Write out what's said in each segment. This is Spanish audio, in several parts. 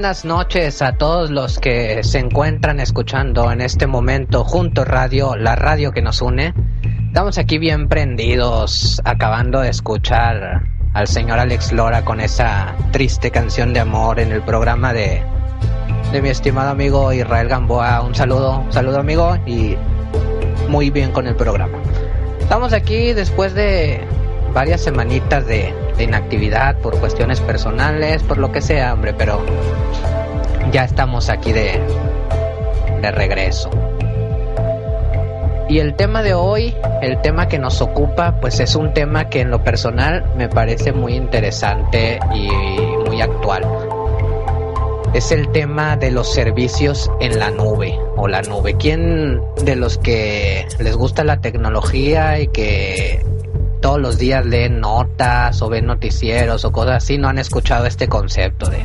buenas noches a todos los que se encuentran escuchando en este momento Juntos Radio, la radio que nos une. Estamos aquí bien prendidos, acabando de escuchar al señor Alex Lora con esa triste canción de amor en el programa de, de mi estimado amigo Israel Gamboa. Un saludo, un saludo amigo y muy bien con el programa. Estamos aquí después de varias semanitas de, de inactividad por cuestiones personales, por lo que sea, hombre, pero ya estamos aquí de, de regreso. Y el tema de hoy, el tema que nos ocupa, pues es un tema que en lo personal me parece muy interesante y muy actual. Es el tema de los servicios en la nube o la nube. ¿Quién de los que les gusta la tecnología y que todos los días leen notas o ven noticieros o cosas así, no han escuchado este concepto de,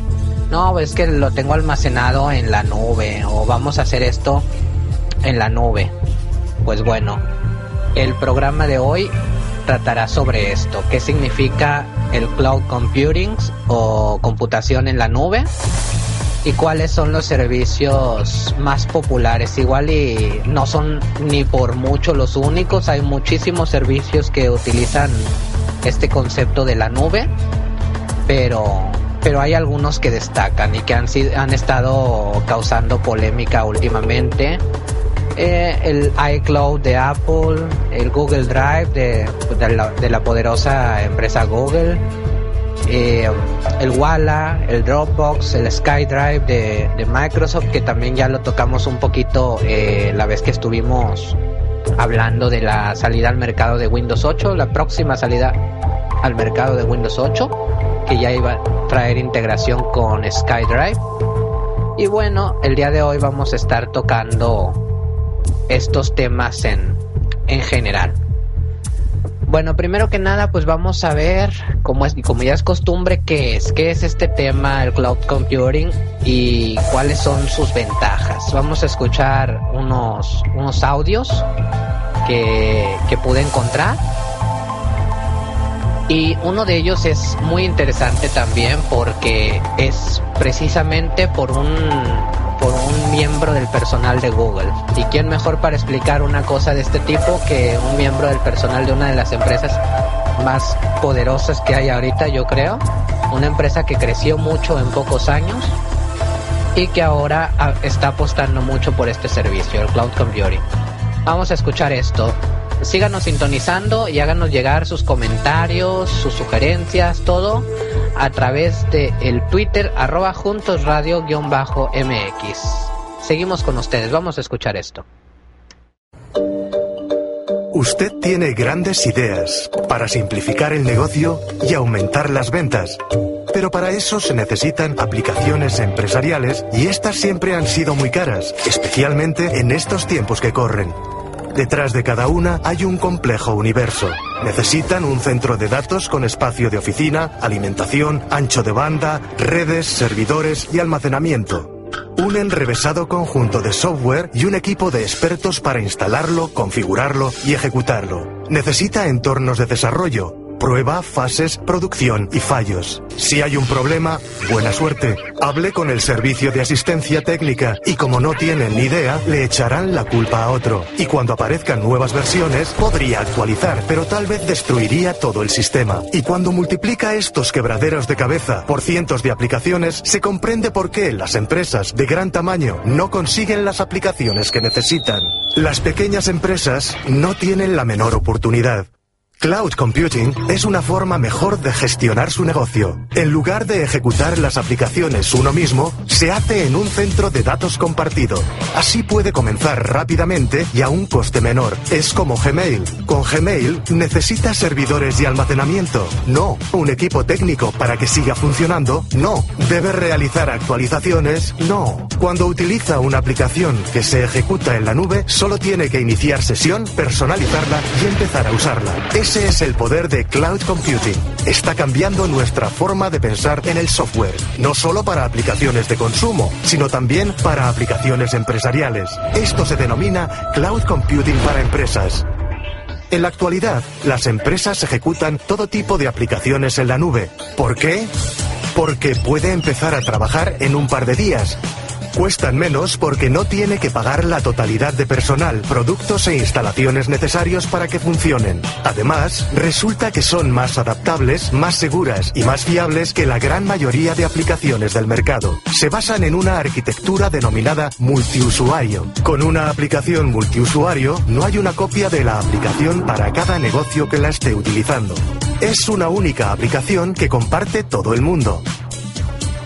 no, es que lo tengo almacenado en la nube o vamos a hacer esto en la nube. Pues bueno, el programa de hoy tratará sobre esto, qué significa el cloud computing o computación en la nube y cuáles son los servicios más populares. Igual y no son ni por mucho los únicos, hay muchísimos servicios que utilizan este concepto de la nube, pero pero hay algunos que destacan y que han, han estado causando polémica últimamente. Eh, el iCloud de Apple, el Google Drive de, de la poderosa empresa Google, eh, el Walla, el Dropbox, el SkyDrive de, Microsoft, que también ya lo tocamos un poquito eh, la vez que estuvimos hablando de la salida al mercado de Windows 8, la próxima salida al mercado de Windows 8, que ya iba a traer integración con SkyDrive. Y bueno, el día de hoy vamos a estar tocando estos temas en, en general. Bueno, primero que nada, pues vamos a ver, como, es, como ya es costumbre, qué es, qué es este tema, el cloud computing, y cuáles son sus ventajas. Vamos a escuchar unos, unos audios que, que pude encontrar. Y uno de ellos es muy interesante también porque es precisamente por un, por un miembro del personal de Google. ¿Y quién mejor para explicar una cosa de este tipo que un miembro del personal de una de las empresas más poderosas que hay ahorita, yo creo? Una empresa que creció mucho en pocos años y que ahora ah, está apostando mucho por este servicio, el cloud computing. Vamos a escuchar esto. Síganos sintonizando y háganos llegar sus comentarios, sus sugerencias, todo a través de el Twitter arroba juntos radio guion bajo MX. Seguimos con ustedes, vamos a escuchar esto. Usted tiene grandes ideas para simplificar el negocio y aumentar las ventas. Pero para eso se necesitan aplicaciones empresariales y estas siempre han sido muy caras, especialmente en estos tiempos que corren. Detrás de cada una hay un complejo universo. Necesitan un centro de datos con espacio de oficina, alimentación, ancho de banda, redes, servidores y almacenamiento. Un enrevesado conjunto de software y un equipo de expertos para instalarlo, configurarlo y ejecutarlo. Necesita entornos de desarrollo, Prueba, fases, producción y fallos. Si hay un problema, buena suerte. Hable con el servicio de asistencia técnica y como no tienen ni idea, le echarán la culpa a otro. Y cuando aparezcan nuevas versiones, podría actualizar, pero tal vez destruiría todo el sistema. Y cuando multiplica estos quebraderos de cabeza por cientos de aplicaciones, se comprende por qué las empresas de gran tamaño no consiguen las aplicaciones que necesitan. Las pequeñas empresas no tienen la menor oportunidad. Cloud Computing es una forma mejor de gestionar su negocio. En lugar de ejecutar las aplicaciones uno mismo, se hace en un centro de datos compartido. Así puede comenzar rápidamente y a un coste menor. Es como Gmail. Con Gmail necesita servidores y almacenamiento. No. Un equipo técnico para que siga funcionando. No. Debe realizar actualizaciones. No. Cuando utiliza una aplicación que se ejecuta en la nube, solo tiene que iniciar sesión, personalizarla y empezar a usarla. Ese es el poder de Cloud Computing. Está cambiando nuestra forma de pensar en el software, no solo para aplicaciones de consumo, sino también para aplicaciones empresariales. Esto se denomina Cloud Computing para empresas. En la actualidad, las empresas ejecutan todo tipo de aplicaciones en la nube. ¿Por qué? Porque puede empezar a trabajar en un par de días Cuestan menos porque no tiene que pagar la totalidad de personal, productos e instalaciones necesarios para que funcionen. Además, resulta que son más adaptables, más seguras y más fiables que la gran mayoría de aplicaciones del mercado. Se basan en una arquitectura denominada multiusuario. Con una aplicación multiusuario, no hay una copia de la aplicación para cada negocio que la esté utilizando. Es una única aplicación que comparte todo el mundo.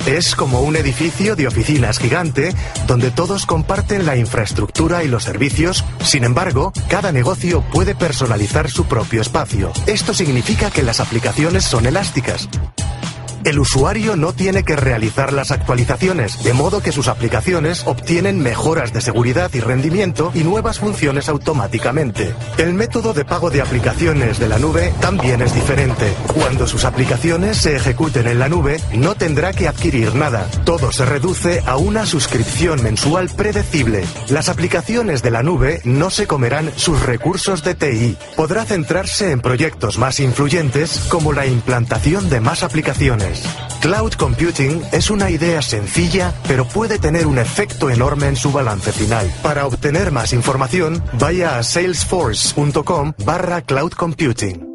Es como un edificio de oficinas gigante donde todos comparten la infraestructura y los servicios. Sin embargo, cada negocio puede personalizar su propio espacio. Esto significa que las aplicaciones son elásticas. El usuario no tiene que realizar las actualizaciones, de modo que sus aplicaciones obtienen mejoras de seguridad y rendimiento y nuevas funciones automáticamente. El método de pago de aplicaciones de la nube también es diferente. Cuando sus aplicaciones se ejecuten en la nube, no tendrá que adquirir nada. Todo se reduce a una suscripción mensual predecible. Las aplicaciones de la nube no se comerán sus recursos de TI. Podrá centrarse en proyectos más influyentes como la implantación de más aplicaciones. Cloud Computing es una idea sencilla, pero puede tener un efecto enorme en su balance final. Para obtener más información, vaya a salesforce.com barra cloud computing.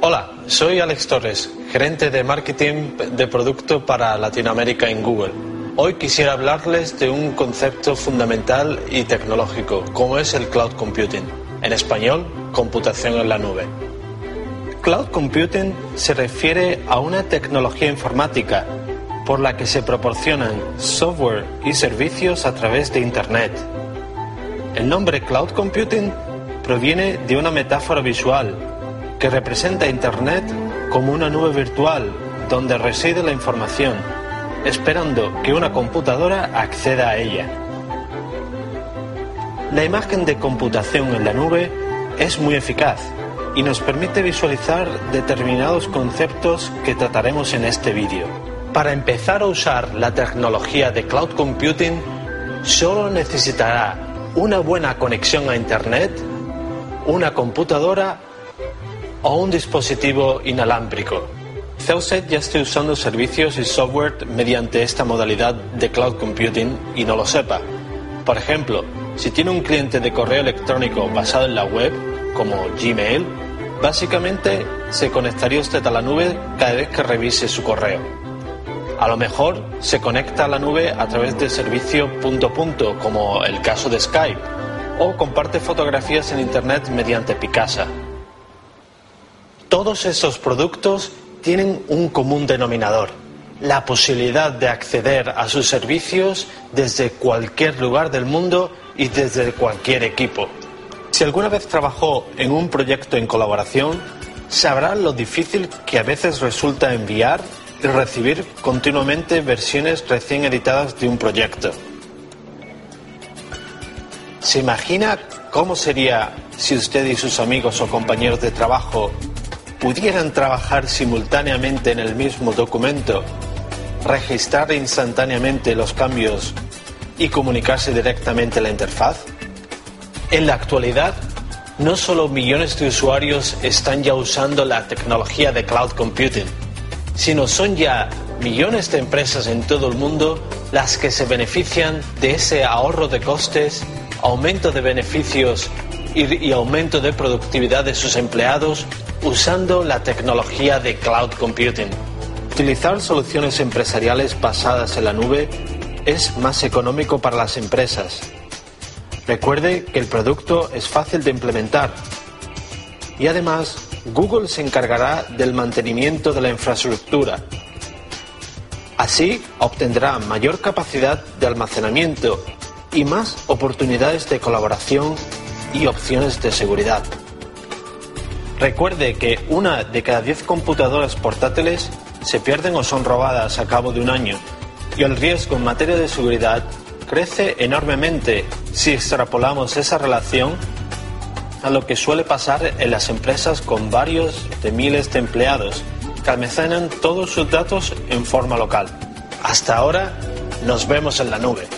Hola, soy Alex Torres, gerente de marketing de producto para Latinoamérica en Google. Hoy quisiera hablarles de un concepto fundamental y tecnológico, como es el cloud computing. En español, computación en la nube. Cloud computing se refiere a una tecnología informática por la que se proporcionan software y servicios a través de Internet. El nombre cloud computing proviene de una metáfora visual que representa Internet como una nube virtual donde reside la información, esperando que una computadora acceda a ella. La imagen de computación en la nube es muy eficaz y nos permite visualizar determinados conceptos que trataremos en este vídeo. Para empezar a usar la tecnología de cloud computing, solo necesitará una buena conexión a Internet, una computadora o un dispositivo inalámbrico. Celset ya está usando servicios y software mediante esta modalidad de cloud computing y no lo sepa. Por ejemplo, si tiene un cliente de correo electrónico basado en la web, como Gmail, básicamente se conectaría usted a la nube cada vez que revise su correo. A lo mejor se conecta a la nube a través de servicio punto punto, como el caso de Skype, o comparte fotografías en Internet mediante Picasa. Todos esos productos tienen un común denominador, la posibilidad de acceder a sus servicios desde cualquier lugar del mundo y desde cualquier equipo. Si alguna vez trabajó en un proyecto en colaboración, sabrá lo difícil que a veces resulta enviar y recibir continuamente versiones recién editadas de un proyecto. ¿Se imagina cómo sería si usted y sus amigos o compañeros de trabajo pudieran trabajar simultáneamente en el mismo documento, registrar instantáneamente los cambios y comunicarse directamente la interfaz? En la actualidad, no solo millones de usuarios están ya usando la tecnología de cloud computing, sino son ya millones de empresas en todo el mundo las que se benefician de ese ahorro de costes, aumento de beneficios y, aumento de productividad de sus empleados usando la tecnología de cloud computing. Utilizar soluciones empresariales basadas en la nube es más económico para las empresas. Recuerde que el producto es fácil de implementar y además Google se encargará del mantenimiento de la infraestructura. Así obtendrá mayor capacidad de almacenamiento y más oportunidades de colaboración y opciones de seguridad. Recuerde que una de cada diez computadoras portátiles se pierden o son robadas a cabo de un año y el riesgo en materia de seguridad crece enormemente si extrapolamos esa relación a lo que suele pasar en las empresas con varios de miles de empleados que almacenan todos sus datos en forma local. Hasta ahora, nos vemos en la nube.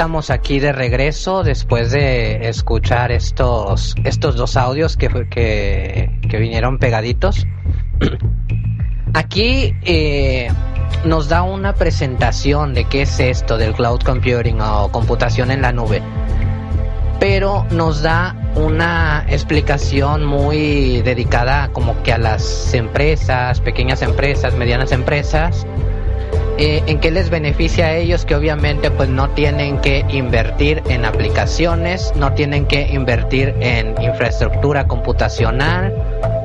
Estamos aquí de regreso después de escuchar estos, estos dos audios que, que, vinieron pegaditos. Aquí eh, nos da una presentación de qué es esto del cloud computing o computación en la nube. Pero nos da una explicación muy dedicada como que a las empresas, pequeñas empresas, medianas empresas, eh, en qué les beneficia a ellos que obviamente pues no tienen que invertir en aplicaciones, no tienen que invertir en infraestructura computacional,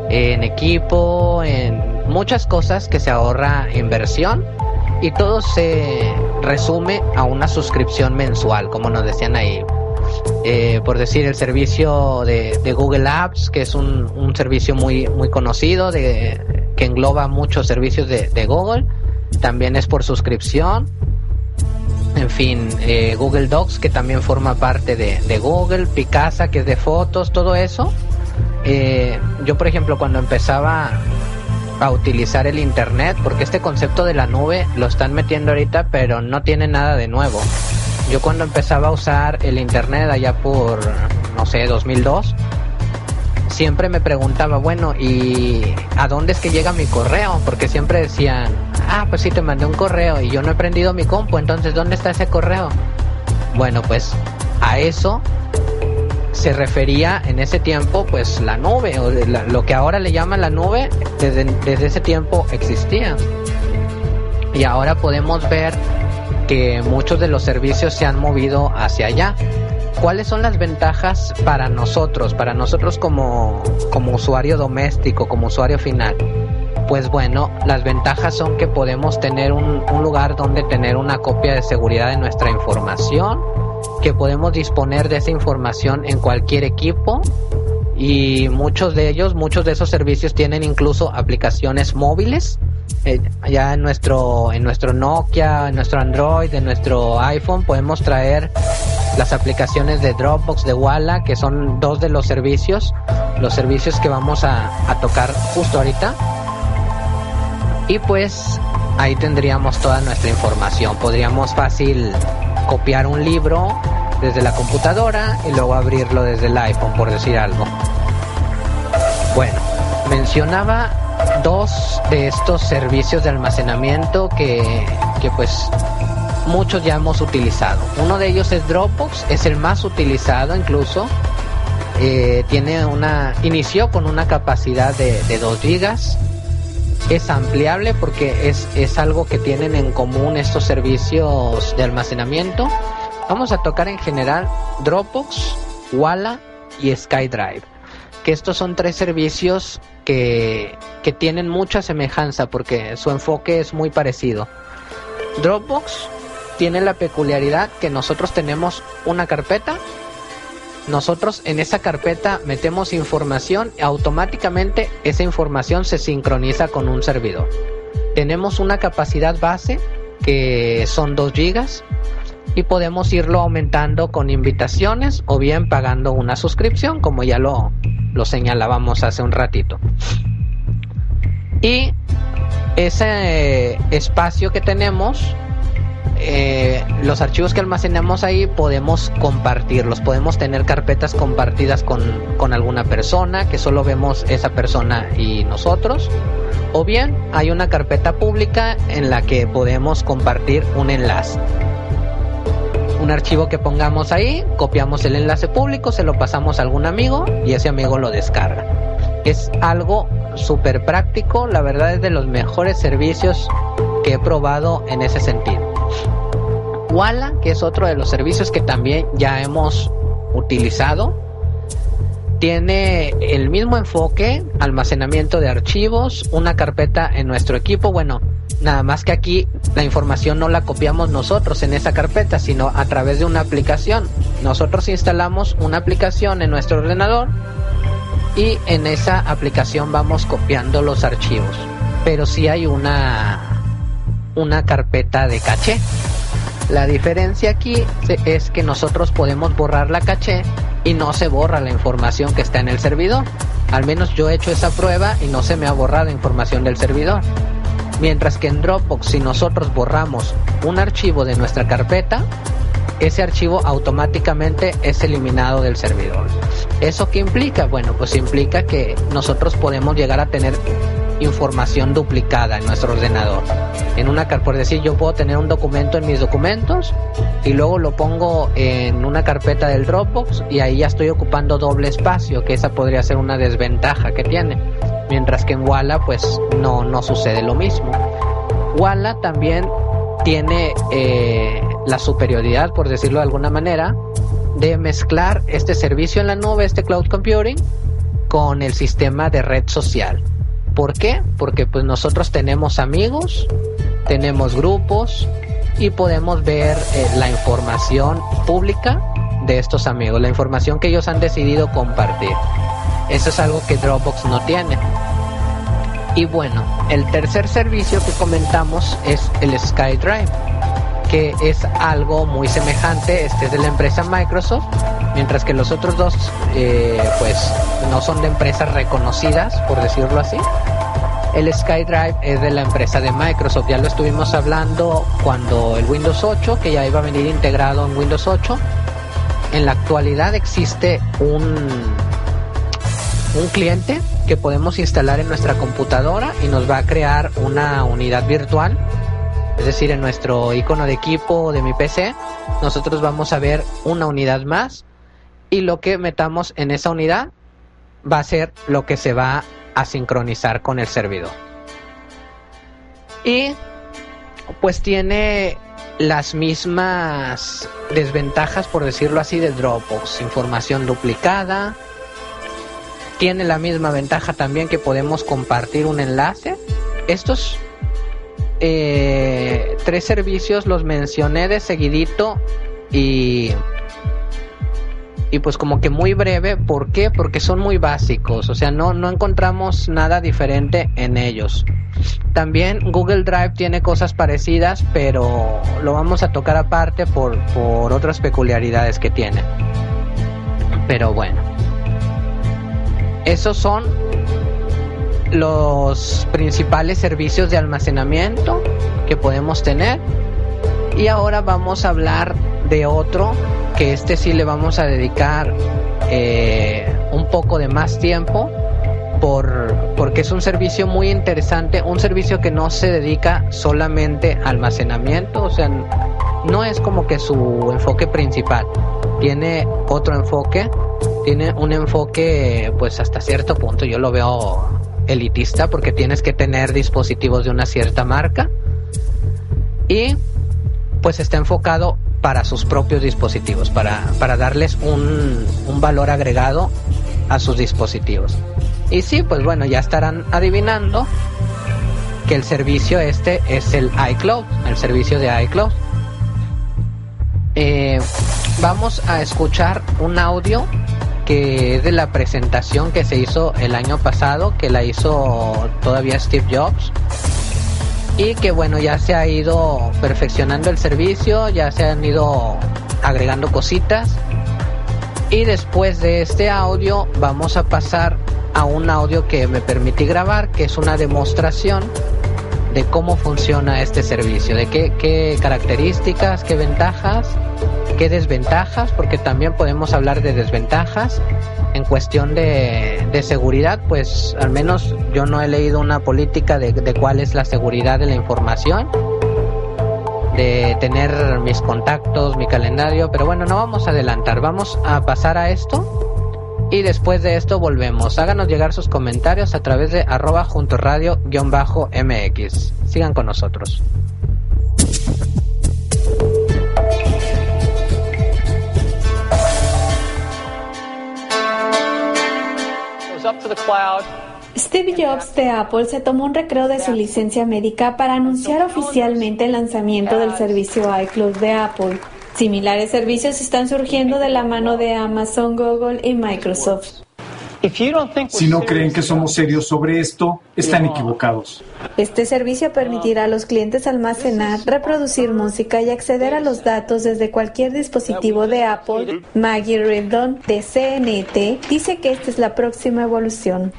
en equipo, en muchas cosas que se ahorra inversión y todo se resume a una suscripción mensual, como nos decían ahí. Eh, por decir el servicio de, Google Apps, que es un, servicio muy, muy conocido, de, que engloba muchos servicios de Google también es por suscripción. En fin, eh, Google Docs, que también forma parte de, Google, Picasa, que es de fotos, todo eso. Eh, yo, por ejemplo, cuando empezaba a utilizar el Internet, porque este concepto de la nube lo están metiendo ahorita, pero no tiene nada de nuevo. Yo cuando empezaba a usar el Internet allá por, no sé, 2002, siempre me preguntaba, bueno, ¿y a dónde es que llega mi correo? Porque siempre decían, ah, pues sí, te mandé un correo y yo no he prendido mi compu, entonces ¿dónde está ese correo? Bueno, pues a eso se refería en ese tiempo pues la nube o lo que ahora le llaman la nube desde, desde ese tiempo existía y ahora podemos ver que muchos de los servicios se han movido hacia allá ¿Cuáles son las ventajas para nosotros, para nosotros como, como usuario doméstico, como usuario final? Pues bueno, las ventajas son que podemos tener un, un lugar donde tener una copia de seguridad de nuestra información, que podemos disponer de esa información en cualquier equipo y muchos de ellos, muchos de esos servicios tienen incluso aplicaciones móviles. Eh, ya en nuestro, en nuestro Nokia, en nuestro Android, en nuestro iPhone podemos traer las aplicaciones de Dropbox, de Walla, que son dos de los servicios, los servicios que vamos a, tocar justo ahorita. Y pues ahí tendríamos toda nuestra información. Podríamos fácil copiar un libro desde la computadora y luego abrirlo desde el iPhone, por decir algo. Bueno, mencionaba dos de estos servicios de almacenamiento que, que pues muchos ya hemos utilizado. Uno de ellos es Dropbox, es el más utilizado incluso. Eh, tiene una inició con una capacidad de, de 2 gigas. Es ampliable porque es, es algo que tienen en común estos servicios de almacenamiento. Vamos a tocar en general Dropbox, Walla y SkyDrive. Que estos son tres servicios que, que tienen mucha semejanza porque su enfoque es muy parecido. Dropbox tiene la peculiaridad que nosotros tenemos una carpeta nosotros en esa carpeta metemos información y automáticamente esa información se sincroniza con un servidor. Tenemos una capacidad base que son 2 gigas y podemos irlo aumentando con invitaciones o bien pagando una suscripción como ya lo, lo señalábamos hace un ratito. Y ese espacio que tenemos eh, los archivos que almacenamos ahí podemos compartirlos, podemos tener carpetas compartidas con, con alguna persona, que solo vemos esa persona y nosotros, o bien hay una carpeta pública en la que podemos compartir un enlace. Un archivo que pongamos ahí, copiamos el enlace público, se lo pasamos a algún amigo y ese amigo lo descarga. Es algo súper práctico, la verdad es de los mejores servicios que he probado en ese sentido. Walla, que es otro de los servicios que también ya hemos utilizado, tiene el mismo enfoque, almacenamiento de archivos, una carpeta en nuestro equipo, bueno, nada más que aquí la información no la copiamos nosotros en esa carpeta, sino a través de una aplicación. Nosotros instalamos una aplicación en nuestro ordenador y en esa aplicación vamos copiando los archivos. Pero si hay una una carpeta de caché. La diferencia aquí es que nosotros podemos borrar la caché y no se borra la información que está en el servidor. Al menos yo he hecho esa prueba y no se me ha borrado información del servidor. Mientras que en Dropbox si nosotros borramos un archivo de nuestra carpeta, ese archivo automáticamente es eliminado del servidor. ¿Eso qué implica? Bueno, pues implica que nosotros podemos llegar a tener información duplicada en nuestro ordenador. En una por decir, yo puedo tener un documento en mis documentos y luego lo pongo en una carpeta del Dropbox y ahí ya estoy ocupando doble espacio, que esa podría ser una desventaja que tiene. Mientras que en Walla pues no, no sucede lo mismo. Walla también tiene eh, la superioridad, por decirlo de alguna manera, de mezclar este servicio en la nube, este cloud computing, con el sistema de red social. ¿Por qué? Porque pues nosotros tenemos amigos, tenemos grupos y podemos ver eh, la información pública de estos amigos, la información que ellos han decidido compartir. Eso es algo que Dropbox no tiene. Y bueno, el tercer servicio que comentamos es el SkyDrive, que es algo muy semejante, este es de la empresa Microsoft, mientras que los otros dos eh, pues no son de empresas reconocidas, por decirlo así. El SkyDrive es de la empresa de Microsoft, ya lo estuvimos hablando cuando el Windows 8, que ya iba a venir integrado en Windows 8, en la actualidad existe un, un cliente que podemos instalar en nuestra computadora y nos va a crear una unidad virtual. Es decir, en nuestro icono de equipo de mi PC, nosotros vamos a ver una unidad más y lo que metamos en esa unidad va a ser lo que se va a sincronizar con el servidor. Y pues tiene las mismas desventajas, por decirlo así, de Dropbox. Información duplicada. Tiene la misma ventaja también que podemos compartir un enlace. Estos eh, tres servicios los mencioné de seguidito y y pues como que muy breve, ¿por qué? Porque son muy básicos, o sea, no, no encontramos nada diferente en ellos. También Google Drive tiene cosas parecidas, pero lo vamos a tocar aparte por, por otras peculiaridades que tiene. Pero bueno, esos son los principales servicios de almacenamiento que podemos tener. Y ahora vamos a hablar de otro que este sí le vamos a dedicar eh, un poco de más tiempo por, porque es un servicio muy interesante, un servicio que no se dedica solamente a almacenamiento, o sea, no es como que su enfoque principal, tiene otro enfoque, tiene un enfoque pues hasta cierto punto, yo lo veo elitista porque tienes que tener dispositivos de una cierta marca. Y pues está enfocado para sus propios dispositivos, para, para darles un, un valor agregado a sus dispositivos. Y sí, pues bueno, ya estarán adivinando que el servicio este es el iCloud, el servicio de iCloud. Eh, vamos a escuchar un audio que es de la presentación que se hizo el año pasado, que la hizo todavía Steve Jobs. Y que bueno, ya se ha ido perfeccionando el servicio, ya se han ido agregando cositas. Y después de este audio vamos a pasar a un audio que me permití grabar, que es una demostración de cómo funciona este servicio, de qué, qué características, qué ventajas qué desventajas, porque también podemos hablar de desventajas. En cuestión de, de seguridad, pues al menos yo no he leído una política de, de cuál es la seguridad de la información, de tener mis contactos, mi calendario, pero bueno, no vamos a adelantar, vamos a pasar a esto y después de esto volvemos. Háganos llegar sus comentarios a través de arroba junto radio-mx. Sigan con nosotros. Steve Jobs de Apple se tomó un recreo de su licencia médica para anunciar oficialmente el lanzamiento del servicio iCloud de Apple. Similares servicios están surgiendo de la mano de Amazon, Google y Microsoft. Si no creen que somos serios sobre esto, están equivocados. Este servicio permitirá a los clientes almacenar, reproducir música y acceder a los datos desde cualquier dispositivo de Apple. Maggie Ribdon de CNT dice que esta es la próxima evolución.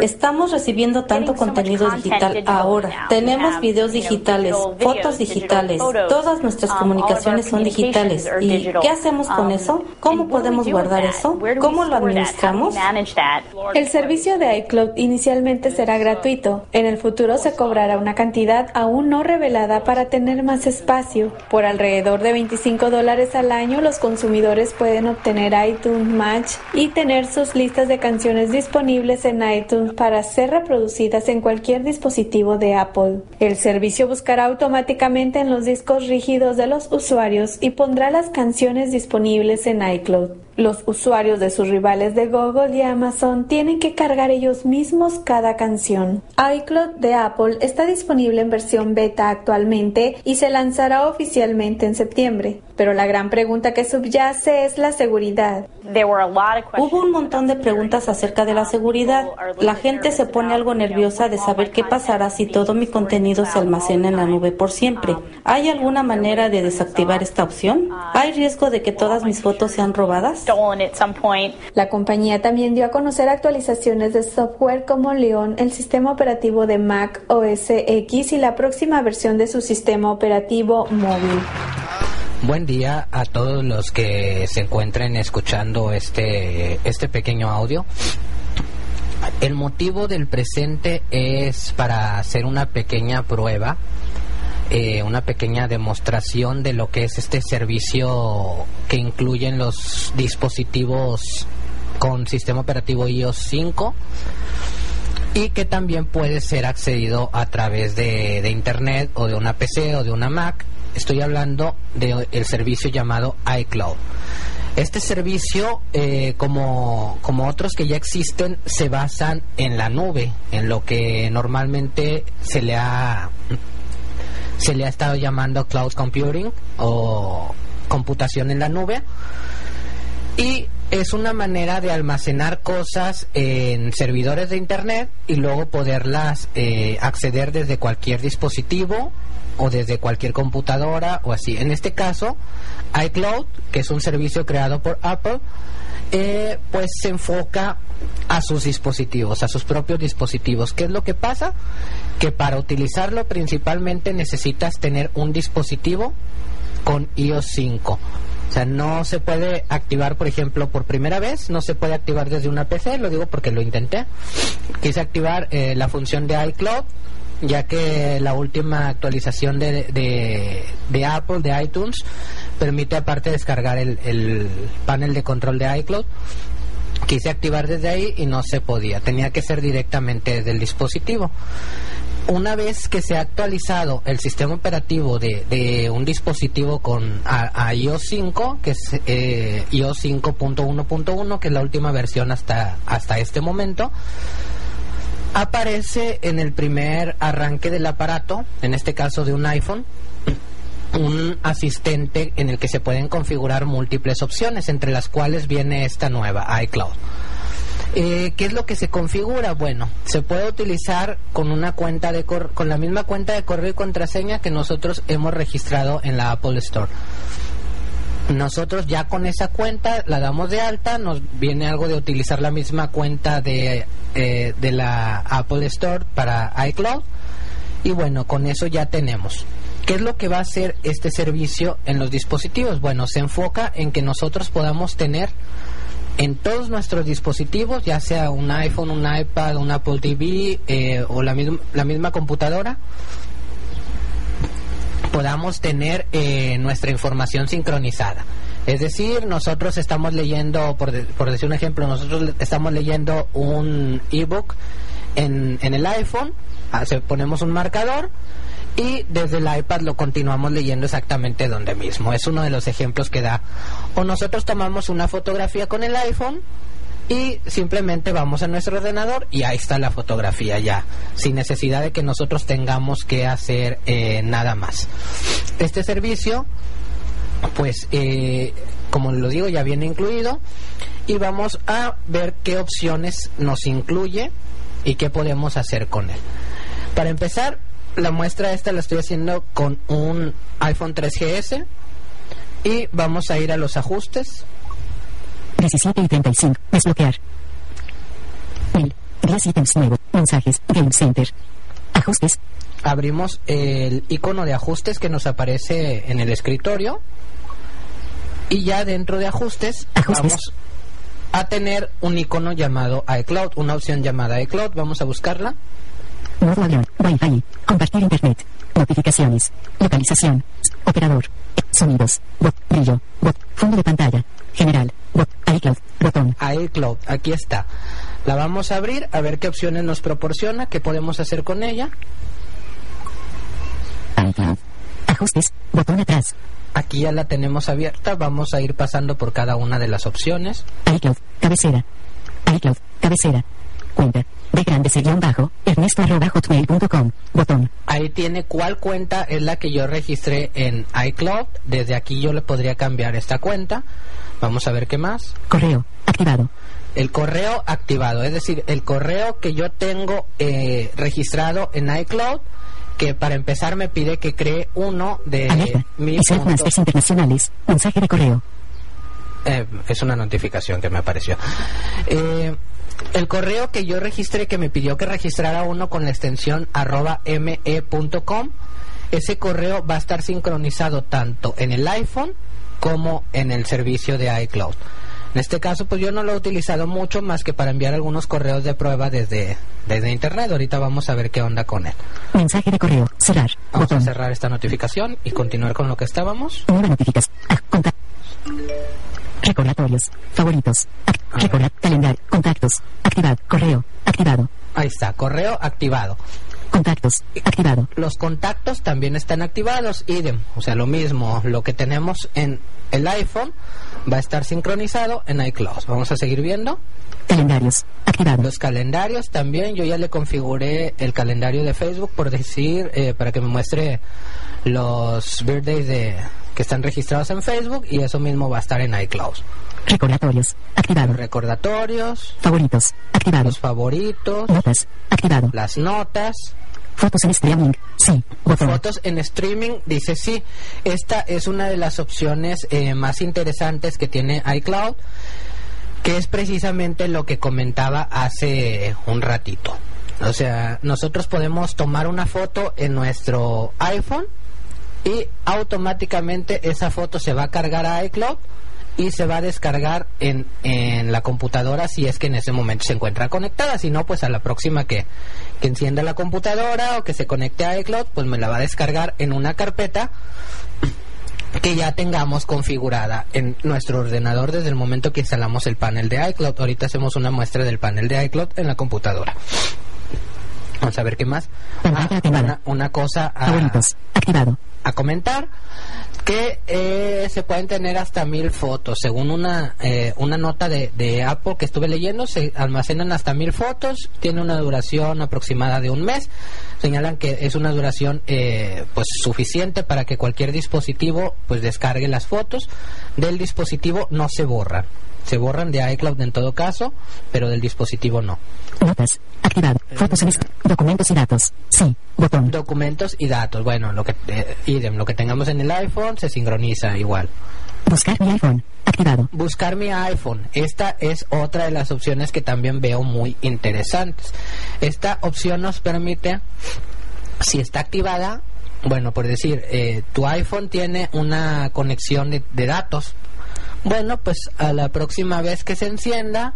Estamos recibiendo tanto contenido digital ahora. Tenemos videos digitales, fotos digitales, todas nuestras comunicaciones son digitales. ¿Y qué hacemos con eso? ¿Cómo podemos guardar eso? ¿Cómo lo administramos? El servicio de iCloud inicialmente será gratuito. En el futuro se cobrará una cantidad aún no revelada para tener más espacio. Por alrededor de 25 dólares al año, los consumidores pueden obtener iTunes Match y tener sus listas de canciones disponibles en iTunes para ser reproducidas en cualquier dispositivo de Apple. El servicio buscará automáticamente en los discos rígidos de los usuarios y pondrá las canciones disponibles en iCloud. Los usuarios de sus rivales de Google y Amazon tienen que cargar ellos mismos cada canción. iCloud de Apple está disponible en versión beta actualmente y se lanzará oficialmente en septiembre. Pero la gran pregunta que subyace es la seguridad. Hubo un montón de preguntas acerca de la seguridad. La gente se pone algo nerviosa de saber qué pasará si todo mi contenido se almacena en la nube por siempre. ¿Hay alguna manera de desactivar esta opción? ¿Hay riesgo de que todas mis fotos sean robadas? La compañía también dio a conocer actualizaciones de software como Leon, el sistema operativo de Mac OS X y la próxima versión de su sistema operativo móvil. Buen día a todos los que se encuentren escuchando este, este pequeño audio. El motivo del presente es para hacer una pequeña prueba eh, una pequeña demostración de lo que es este servicio que incluyen los dispositivos con sistema operativo iOS 5 y que también puede ser accedido a través de, de internet o de una PC o de una Mac. Estoy hablando del servicio llamado iCloud. Este servicio, eh, como, como otros que ya existen, se basan en la nube, en lo que normalmente se le ha se le ha estado llamando cloud computing o computación en la nube y es una manera de almacenar cosas en servidores de internet y luego poderlas eh, acceder desde cualquier dispositivo o desde cualquier computadora o así. En este caso, iCloud, que es un servicio creado por Apple, eh, pues se enfoca a sus dispositivos, a sus propios dispositivos. ¿Qué es lo que pasa? Que para utilizarlo principalmente necesitas tener un dispositivo con iOS 5. O sea, no se puede activar, por ejemplo, por primera vez, no se puede activar desde una PC, lo digo porque lo intenté. Quise activar eh, la función de iCloud, ya que la última actualización de, de, de Apple, de iTunes, permite aparte descargar el, el panel de control de iCloud quise activar desde ahí y no se podía, tenía que ser directamente desde el dispositivo. una vez que se ha actualizado el sistema operativo de, un dispositivo con a, iOS 5, que es eh, iOS 5.1.1, que es la última versión hasta, hasta este momento, aparece en el primer arranque del aparato, en este caso de un iPhone, un asistente en el que se pueden configurar múltiples opciones, entre las cuales viene esta nueva, iCloud. Eh, ¿Qué es lo que se configura? Bueno, se puede utilizar con una cuenta de con la misma cuenta de correo y contraseña que nosotros hemos registrado en la Apple Store. Nosotros ya con esa cuenta la damos de alta, nos viene algo de utilizar la misma cuenta de, eh, de la Apple Store para iCloud y bueno, con eso ya tenemos. ¿Qué es lo que va a hacer este servicio en los dispositivos? Bueno, se enfoca en que nosotros podamos tener en todos nuestros dispositivos, ya sea un iPhone, un iPad, un Apple TV eh, o la, la misma computadora, podamos tener eh, nuestra información sincronizada. Es decir, nosotros estamos leyendo, por, por decir un ejemplo, nosotros estamos leyendo un ebook en, en el iPhone, ah, ponemos un marcador, y desde el iPad lo continuamos leyendo exactamente donde mismo. Es uno de los ejemplos que da. O nosotros tomamos una fotografía con el iPhone y simplemente vamos a nuestro ordenador y ahí está la fotografía ya, sin necesidad de que nosotros tengamos que hacer eh, nada más. Este servicio, pues, eh, como lo digo, ya viene incluido y vamos a ver qué opciones nos incluye y qué podemos hacer con él. Para empezar, la muestra esta la estoy haciendo con un iPhone 3GS y vamos a ir a los ajustes. 17 y 35. Desbloquear. Mail. 10 ítems nuevo. Mensajes. Game Center. Ajustes. Abrimos el icono de ajustes que nos aparece en el escritorio. Y ya dentro de ajustes, ajustes. vamos a tener un icono llamado iCloud, una opción llamada iCloud. Vamos a buscarla. Modo avión. Wi-Fi. Compartir internet. Notificaciones. Localización. Operador. Sonidos. Bot. Brillo. Bot. Fondo de pantalla. General. ICloud. Botón. iCloud. Aquí está. La vamos a abrir a ver qué opciones nos proporciona, qué podemos hacer con ella. iCloud. Ajustes. Botón atrás. Aquí ya la tenemos abierta. Vamos a ir pasando por cada una de las opciones. iCloud. Cabecera. iCloud. Cabecera. Cuenta de grande guion bajo, ernesto arroba hotmail.com, botón. Ahí tiene cuál cuenta es la que yo registré en iCloud. Desde aquí yo le podría cambiar esta cuenta. Vamos a ver qué más. Correo, activado. El correo activado, es decir, el correo que yo tengo eh, registrado en iCloud que para empezar me pide que cree uno de mis internacionales. Mensaje de correo. Eh, es una notificación que me apareció. Eh, el correo que yo registré, que me pidió que registrara uno con la extensión arroba me.com, ese correo va a estar sincronizado tanto en el iPhone como en el servicio de iCloud. En este caso, pues yo no lo he utilizado mucho más que para enviar algunos correos de prueba desde, desde internet. Ahorita vamos a ver qué onda con él. Mensaje de correo. Cerrar. Vamos a cerrar esta notificación y continuar con lo que estábamos. Nueva notificación. Ah, Recordatorios. Favoritos. Recordar. Calendario. Contactos. Activar. Correo. Activado. Ahí está. Correo activado. Contactos. Activado. Los contactos también están activados. Idem. O sea, lo mismo. Lo que tenemos en el iPhone va a estar sincronizado en iCloud. Vamos a seguir viendo. Calendarios. Los calendarios también. Yo ya le configuré el calendario de Facebook, por decir, eh, para que me muestre los birthdays de que están registrados en Facebook y eso mismo va a estar en iCloud. Recordatorios. Activado. recordatorios. Favoritos. Activado. Los favoritos. Notas. Activado. Las notas. Fotos en streaming. Sí. Fotos en streaming. Dice sí. Esta es una de las opciones eh, más interesantes que tiene iCloud, que es precisamente lo que comentaba hace un ratito. O sea, nosotros podemos tomar una foto en nuestro iPhone y automáticamente esa foto se va a cargar a iCloud y se va a descargar en, en la computadora si es que en ese momento se encuentra conectada. Si no, pues a la próxima que, que encienda la computadora o que se conecte a iCloud, pues me la va a descargar en una carpeta que ya tengamos configurada en nuestro ordenador desde el momento que instalamos el panel de iCloud. Ahorita hacemos una muestra del panel de iCloud en la computadora. Vamos a ver qué más. Ah, una, una cosa a, Favoritos. Activado. A comentar que eh, se pueden tener hasta mil fotos. Según una, eh, una nota de, de Apple que estuve leyendo, se almacenan hasta mil fotos. Tiene una duración aproximada de un mes. Señalan que es una duración eh, pues suficiente para que cualquier dispositivo pues descargue las fotos. Del dispositivo no se borran. Se borran de iCloud en todo caso, pero del dispositivo no. Notas. Activado. Fotos en est- Documentos y datos. Sí. Botón. Documentos y datos. Bueno, lo que eh, idem, lo que tengamos en el iPhone se sincroniza igual. Buscar mi iPhone. Activado. Buscar mi iPhone. Esta es otra de las opciones que también veo muy interesantes. Esta opción nos permite, si está activada, bueno, por decir, eh, tu iPhone tiene una conexión de, de datos. Bueno, pues a la próxima vez que se encienda,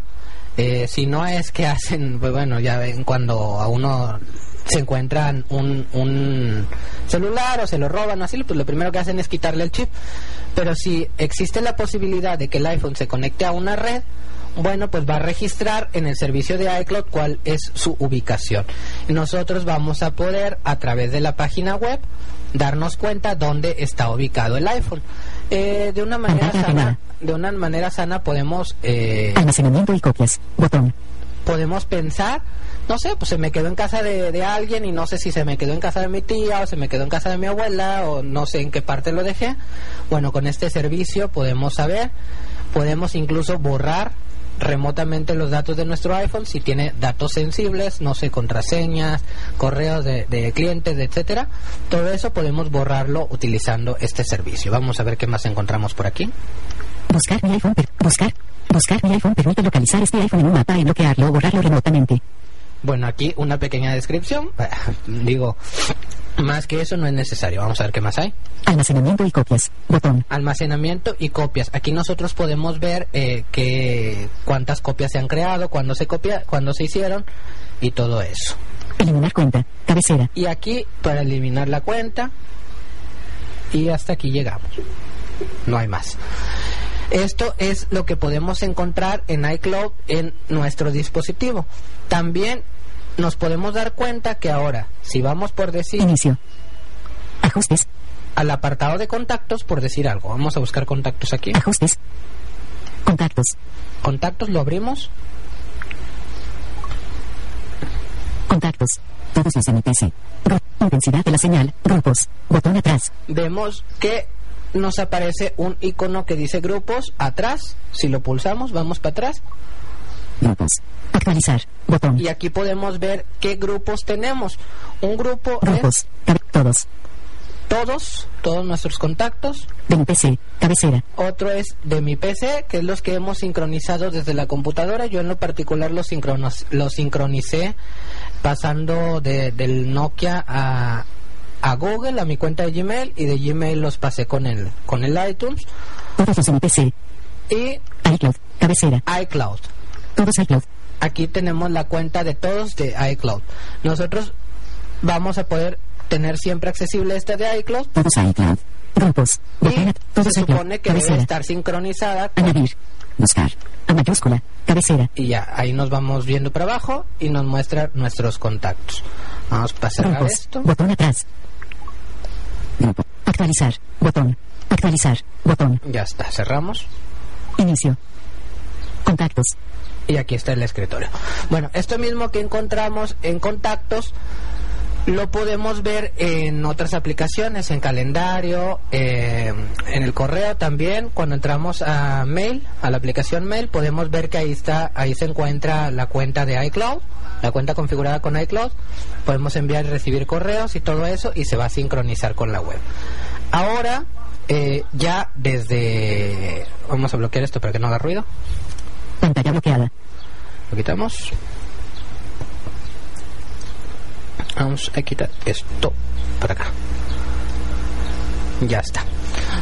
eh, si no es que hacen, pues bueno, ya ven cuando a uno se encuentran un, un celular o se lo roban o así, pues lo primero que hacen es quitarle el chip. Pero si existe la posibilidad de que el iPhone se conecte a una red, bueno, pues va a registrar en el servicio de iCloud cuál es su ubicación. Nosotros vamos a poder, a través de la página web, darnos cuenta dónde está ubicado el iPhone. Eh, de una manera Pantalla sana, de una manera sana podemos eh, Almacenamiento y copias. Botón. podemos pensar, no sé, pues se me quedó en casa de, de alguien y no sé si se me quedó en casa de mi tía o se me quedó en casa de mi abuela o no sé en qué parte lo dejé. Bueno, con este servicio podemos saber, podemos incluso borrar remotamente los datos de nuestro iPhone si tiene datos sensibles, no sé, contraseñas, correos de, de clientes, etcétera. Todo eso podemos borrarlo utilizando este servicio. Vamos a ver qué más encontramos por aquí. Buscar mi iPhone. Buscar. Buscar mi iPhone permite localizar este iPhone en un mapa y bloquearlo o borrarlo remotamente. Bueno, aquí una pequeña descripción. Digo, más que eso no es necesario. Vamos a ver qué más hay. Almacenamiento y copias. Botón. Almacenamiento y copias. Aquí nosotros podemos ver eh, que cuántas copias se han creado, cuándo se copia, cuándo se hicieron y todo eso. Eliminar cuenta. Cabecera. Y aquí para eliminar la cuenta y hasta aquí llegamos. No hay más. Esto es lo que podemos encontrar en iCloud en nuestro dispositivo. También nos podemos dar cuenta que ahora, si vamos por decir Inicio. Ajustes. al apartado de contactos, por decir algo, vamos a buscar contactos aquí. Ajustes. Contactos. Contactos lo abrimos. Contactos. Todos los de mi PC. Gru- Intensidad de la señal. Grupos. Botón atrás. Vemos que nos aparece un icono que dice grupos atrás. Si lo pulsamos, vamos para atrás. Grupos. Actualizar. Botón. Y aquí podemos ver qué grupos tenemos. Un grupo Grupos. Todos. todos, todos nuestros contactos. De mi PC. Cabecera. Otro es de mi PC, que es los que hemos sincronizado desde la computadora. Yo en lo particular los, sincronos- los sincronicé pasando de- del Nokia a, a Google, a mi cuenta de Gmail, y de Gmail los pasé con el, con el iTunes Todos los de mi PC. y iCloud. Cabecera. iCloud. Todos iCloud. Aquí tenemos la cuenta de todos de iCloud. Nosotros vamos a poder tener siempre accesible esta de iCloud Todos iCloud. Grupos. Y Todos se supone que debe Cabecera. estar sincronizada con- Añadir. Buscar. A mayúscula. Cabecera. y ya ahí nos vamos viendo para abajo y nos muestra nuestros contactos. Vamos para cerrar Grupos. esto. Botón atrás. Grupo. Actualizar. Botón. Actualizar. Botón. Ya está, cerramos. Inicio. Contactos. Y aquí está el escritorio. Bueno, esto mismo que encontramos en contactos lo podemos ver en otras aplicaciones, en calendario, eh, en el correo también. Cuando entramos a Mail, a la aplicación Mail, podemos ver que ahí está, ahí se encuentra la cuenta de iCloud, la cuenta configurada con iCloud. Podemos enviar y recibir correos y todo eso y se va a sincronizar con la web. Ahora, eh, ya desde, vamos a bloquear esto para que no haga ruido. Pantalla bloqueada. Lo quitamos. Vamos a quitar esto para acá. Ya está.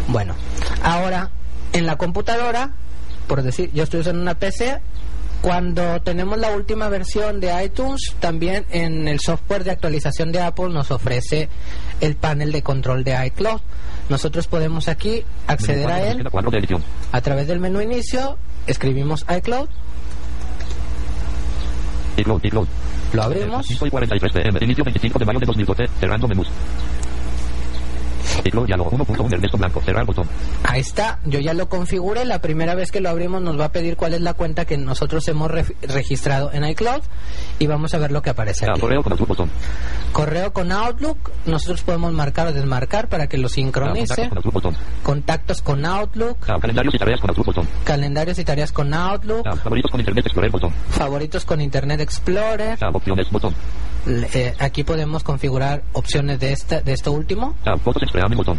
Bueno, ahora en la computadora, por decir, yo estoy usando una PC. Cuando tenemos la última versión de iTunes, también en el software de actualización de Apple nos ofrece el panel de control de iCloud. Nosotros podemos aquí acceder a él a través del menú inicio, escribimos iCloud iCloud, iCloud. Lo abrimos. 5 y 43 pm. Inicio 25 de mayo de 2012. Cerrando menús. iCloud diálogo 1.1 Ernesto Blanco. Cerrar botón. Ahí está, yo ya lo configuré. La primera vez que lo abrimos nos va a pedir cuál es la cuenta que nosotros hemos re- registrado en iCloud y vamos a ver lo que aparece Ah, aquí. correo con Outlook botón. Correo con Outlook, nosotros podemos marcar o desmarcar para que lo Ah, sincronice. contactos con Outlook botón. Contactos con Outlook, Ah, calendarios y tareas con Outlook botón. calendarios y tareas con Outlook, Ah, favoritos con Internet Explorer botón. favoritos con Internet Explorer. Ah, opciones botón. L- eh, aquí podemos configurar opciones de esta, de esto último. Ah, fotos botón.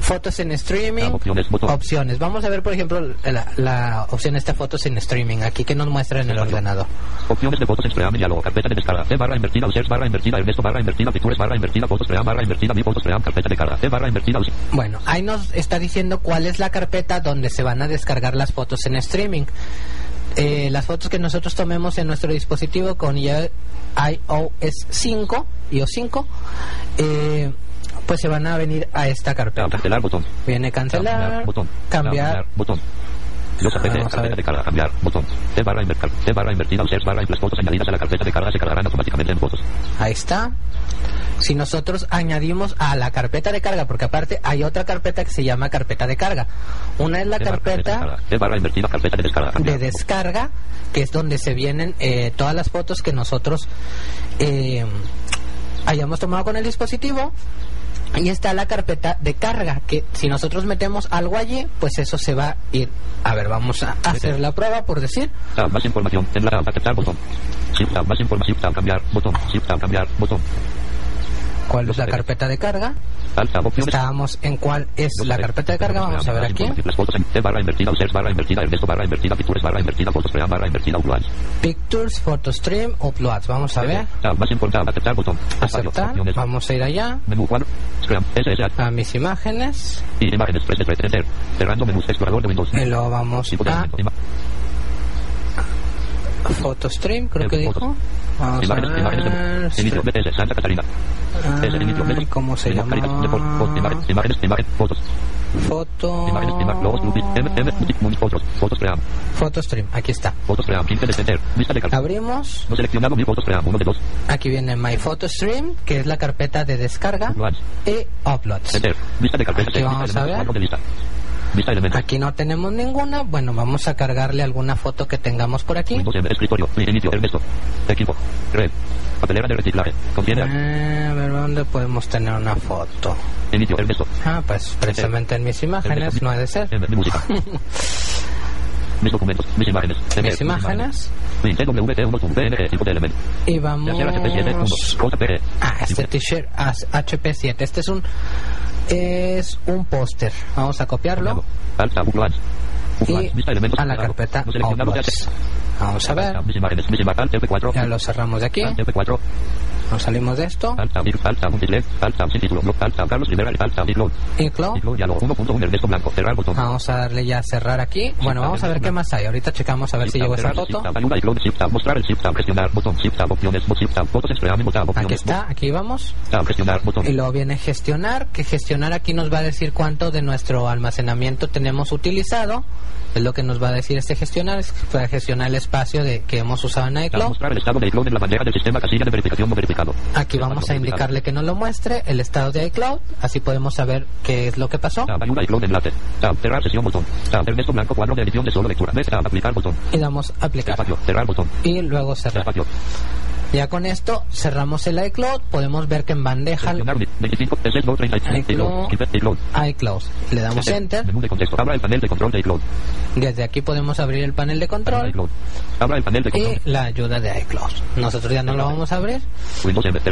Fotos en streaming. Opciones botón. Opciones. Vamos a ver, por ejemplo, la, la opción esta fotos en streaming. Aquí que nos muestra en el ordenador. Opciones de fotos en streaming diálogo. Carpeta de descarga. C barra invertida. Users barra invertida. Ernesto barra invertida. Pictures barra invertida. Fotos stream barra invertida. Mi fotos stream. Carpeta de carga. C barra invertida. Bueno, ahí nos está diciendo cuál es la carpeta donde se van a descargar las fotos en streaming. Eh, las fotos que nosotros tomemos en nuestro dispositivo con iOS 5, iOS 5, eh, pues se van a venir a esta carpeta. cancelar botón. Viene Ah, cancelar, botón. Cambiar, botón. Los a carpeta de carga, cambiar, botón. C barra, inver- C barra invertida, users barra, las fotos añadidas a la carpeta de carga se cargarán automáticamente en fotos. ahí está. Si nosotros añadimos a la carpeta de carga, porque aparte hay otra carpeta que se llama carpeta de carga. Una es la C barra, de carpeta. C barra invertida, carpeta de descarga, de descarga, que es donde se vienen eh, todas las fotos que nosotros eh, hayamos tomado con el dispositivo. Y está la carpeta de carga, que si nosotros metemos algo allí, pues eso se va a ir. A ver, vamos a hacer la prueba, por decir. Tab, más información, en la aceptar, botón. Shift más información, cambiar, botón. Shift cambiar, botón. ¿Cuál es la carpeta de carga? Estábamos en cuál es la carpeta de carga. Vamos a ver aquí. Pictures fotos stream uploads. Vamos a ver. Información, aceptar. Vamos a ir allá. Menú 4, Scrum, SSH. A mis imágenes. Y luego vamos a Photostream, creo que Eh, dijo. Imágenes, imágenes inicio, foto, foto, imágenes, imágenes, imágenes, fotos. Foto. Imágenes, imágenes, logos, blue, M, M, boutique, mun, fotos, fotos, pream, Photostream, aquí está. fotos, pream, 15 de center, lista de carpetas. Abrimos. No seleccionado, mi fotos, pream, uno de dos, Aquí viene My Photostream, que es la carpeta de descarga. uploads, Y Uploads. lista de Aquí vamos a ver. Aquí no tenemos ninguna. Bueno, vamos a cargarle alguna foto que tengamos por aquí. Windows M, escritorio, inicio, Ernesto, equipo, red, papelera de reciclaje, contiene, Eh, a ver dónde podemos tener una foto. inicio, Ernesto, Ah, pues precisamente en mis imágenes, no ha de ser. Música. Mis documentos, mis imágenes, Mis imágenes. Nintendo WT1.png, tipo de elemento. Y vamos. Ya sea HP7, 1, JPG. Ah, este t-shirt as- HP7. Este es un es un póster. Vamos a copiarlo y a la carpeta. Vamos a ver. Mis imágenes, mis imágenes, Alt F4. Ya lo cerramos de aquí. Alt F4. Nos salimos de esto. Alta, vir, alta, multiled, alta, sin título, blog, alta, Carlos Rivera, alta, iCloud. Y cloud. iCloud, diálogo, 1.1, Ernesto Blanco, cerrar botón. Vamos a darle ya a cerrar aquí. Bueno, vamos a ver qué más hay. Ahorita checamos a ver si llegó esa foto. Mostrar el gestionar, botón, opciones, Aquí está, aquí vamos. gestionar, botón. Y luego viene gestionar, que gestionar aquí nos va a decir cuánto de nuestro almacenamiento tenemos utilizado. Es lo que nos va a decir este gestionar, es para gestionar el espacio de que hemos usado en iCloud. mostrar el estado de iCloud en la bandeja del sistema casilla de verificación no verificado. Aquí vamos a indicarle que nos lo muestre, el estado de iCloud, así podemos saber qué es lo que pasó. Cerrar sesión, botón. Ernesto Blanco, cuadro de edición de solo lectura. Aplicar, botón. Y damos aplicar. Cerrar, botón. Y luego cerrar. Ya con esto cerramos el iCloud, podemos ver que en bandeja Seleccionar 25, 32, 35, iCloud. iCloud. Le damos enter. Desde aquí podemos abrir el panel de control y la ayuda de iCloud. Nosotros ya no lo vamos a abrir.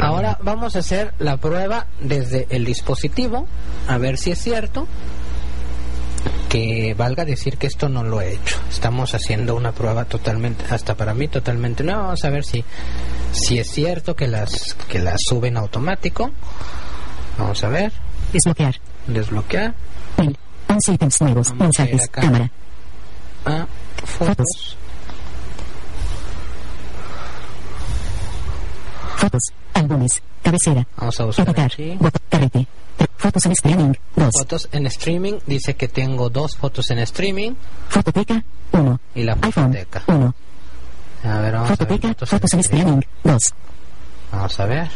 Ahora vamos a hacer la prueba desde el dispositivo, a ver si es cierto que valga decir que esto no lo he hecho. Estamos haciendo una prueba totalmente, hasta para mí totalmente nueva. Vamos a ver si, si es cierto que las, que las suben automático. Vamos a ver, Desbloquear. desbloquear. Mail. 11 ítems nuevos. Vamos Mensajes. Cámara. a fotos. Fotos. Álbumes. Cabecera. Vamos a buscar Editar. Carrete. Fotos en streaming. 2. Fotos en streaming. Dice que tengo dos fotos en streaming Fototeca. 1. y la iPhone. fototeca. 1. A ver, vamos a ver. Fototeca, fotos fotos en en streaming. streaming. 2. Vamos a ver.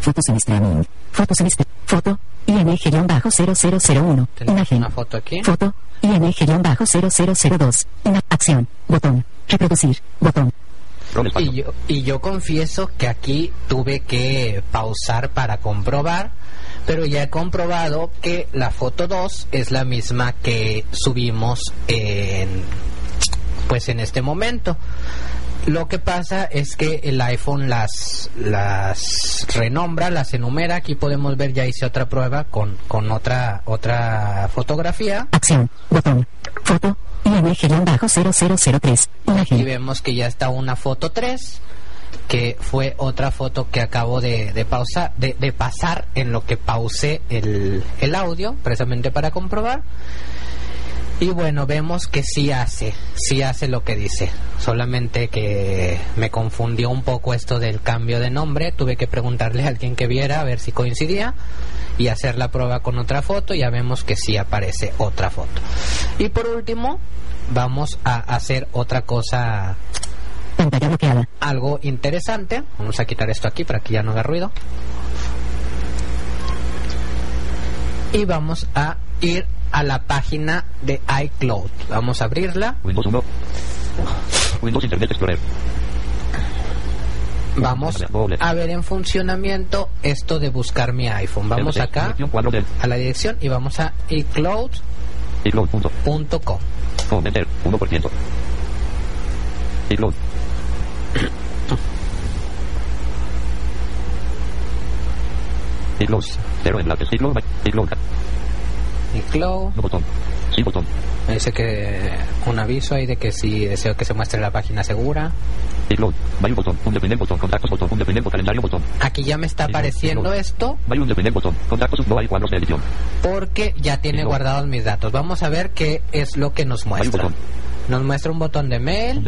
Fotos en streaming. Fotos en este. Foto. ING-0001. Tenemos Imagen. una foto aquí. Foto. ING-0002. Una acción. Botón. Reproducir. Botón. Y yo, y yo confieso que aquí tuve que pausar para comprobar, pero ya he comprobado que la foto 2 es la misma que subimos en pues en este momento. Lo que pasa es que el iPhone las las renombra, las enumera. Aquí podemos ver ya hice otra prueba con, con otra otra fotografía Acción. Botón. Foto. ING-0003. y Imagen. vemos que ya está una foto 3 que fue otra foto que acabo de, pausar de, pasar en lo que pausé el, el audio precisamente para comprobar. Y bueno vemos que sí hace sí hace lo que dice. Solamente que me confundió un poco esto del cambio de nombre. Tuve que preguntarle a alguien que viera a ver si coincidía y hacer la prueba con otra foto. Ya vemos que sí aparece otra foto. Y por último vamos a hacer otra cosa Pantalla bloqueada. algo interesante. Vamos a quitar esto aquí para que ya no haga ruido. Y vamos a ir a la página de iCloud. Vamos a abrirla. Windows 1. Windows Internet Explorer. Vamos a ver en funcionamiento esto de buscar mi iPhone. Vamos acá a la dirección y vamos a iCloud.com. 1%. iCloud. iCloud. Cero enlaces. iCloud. iCloud. iCloud. No botón. Sí botón. Me dice que un aviso ahí de que si deseo que se muestre la página segura. iCloud. Vaya un botón. Un depender botón. Contactos botón. Un depender calendario botón. Aquí ya me está apareciendo esto Vaya un depender botón. Contactos. No hay cuadros de edición. porque ya tiene guardados mis datos. Vamos a ver qué es lo que nos muestra. botón. Nos muestra un botón de mail,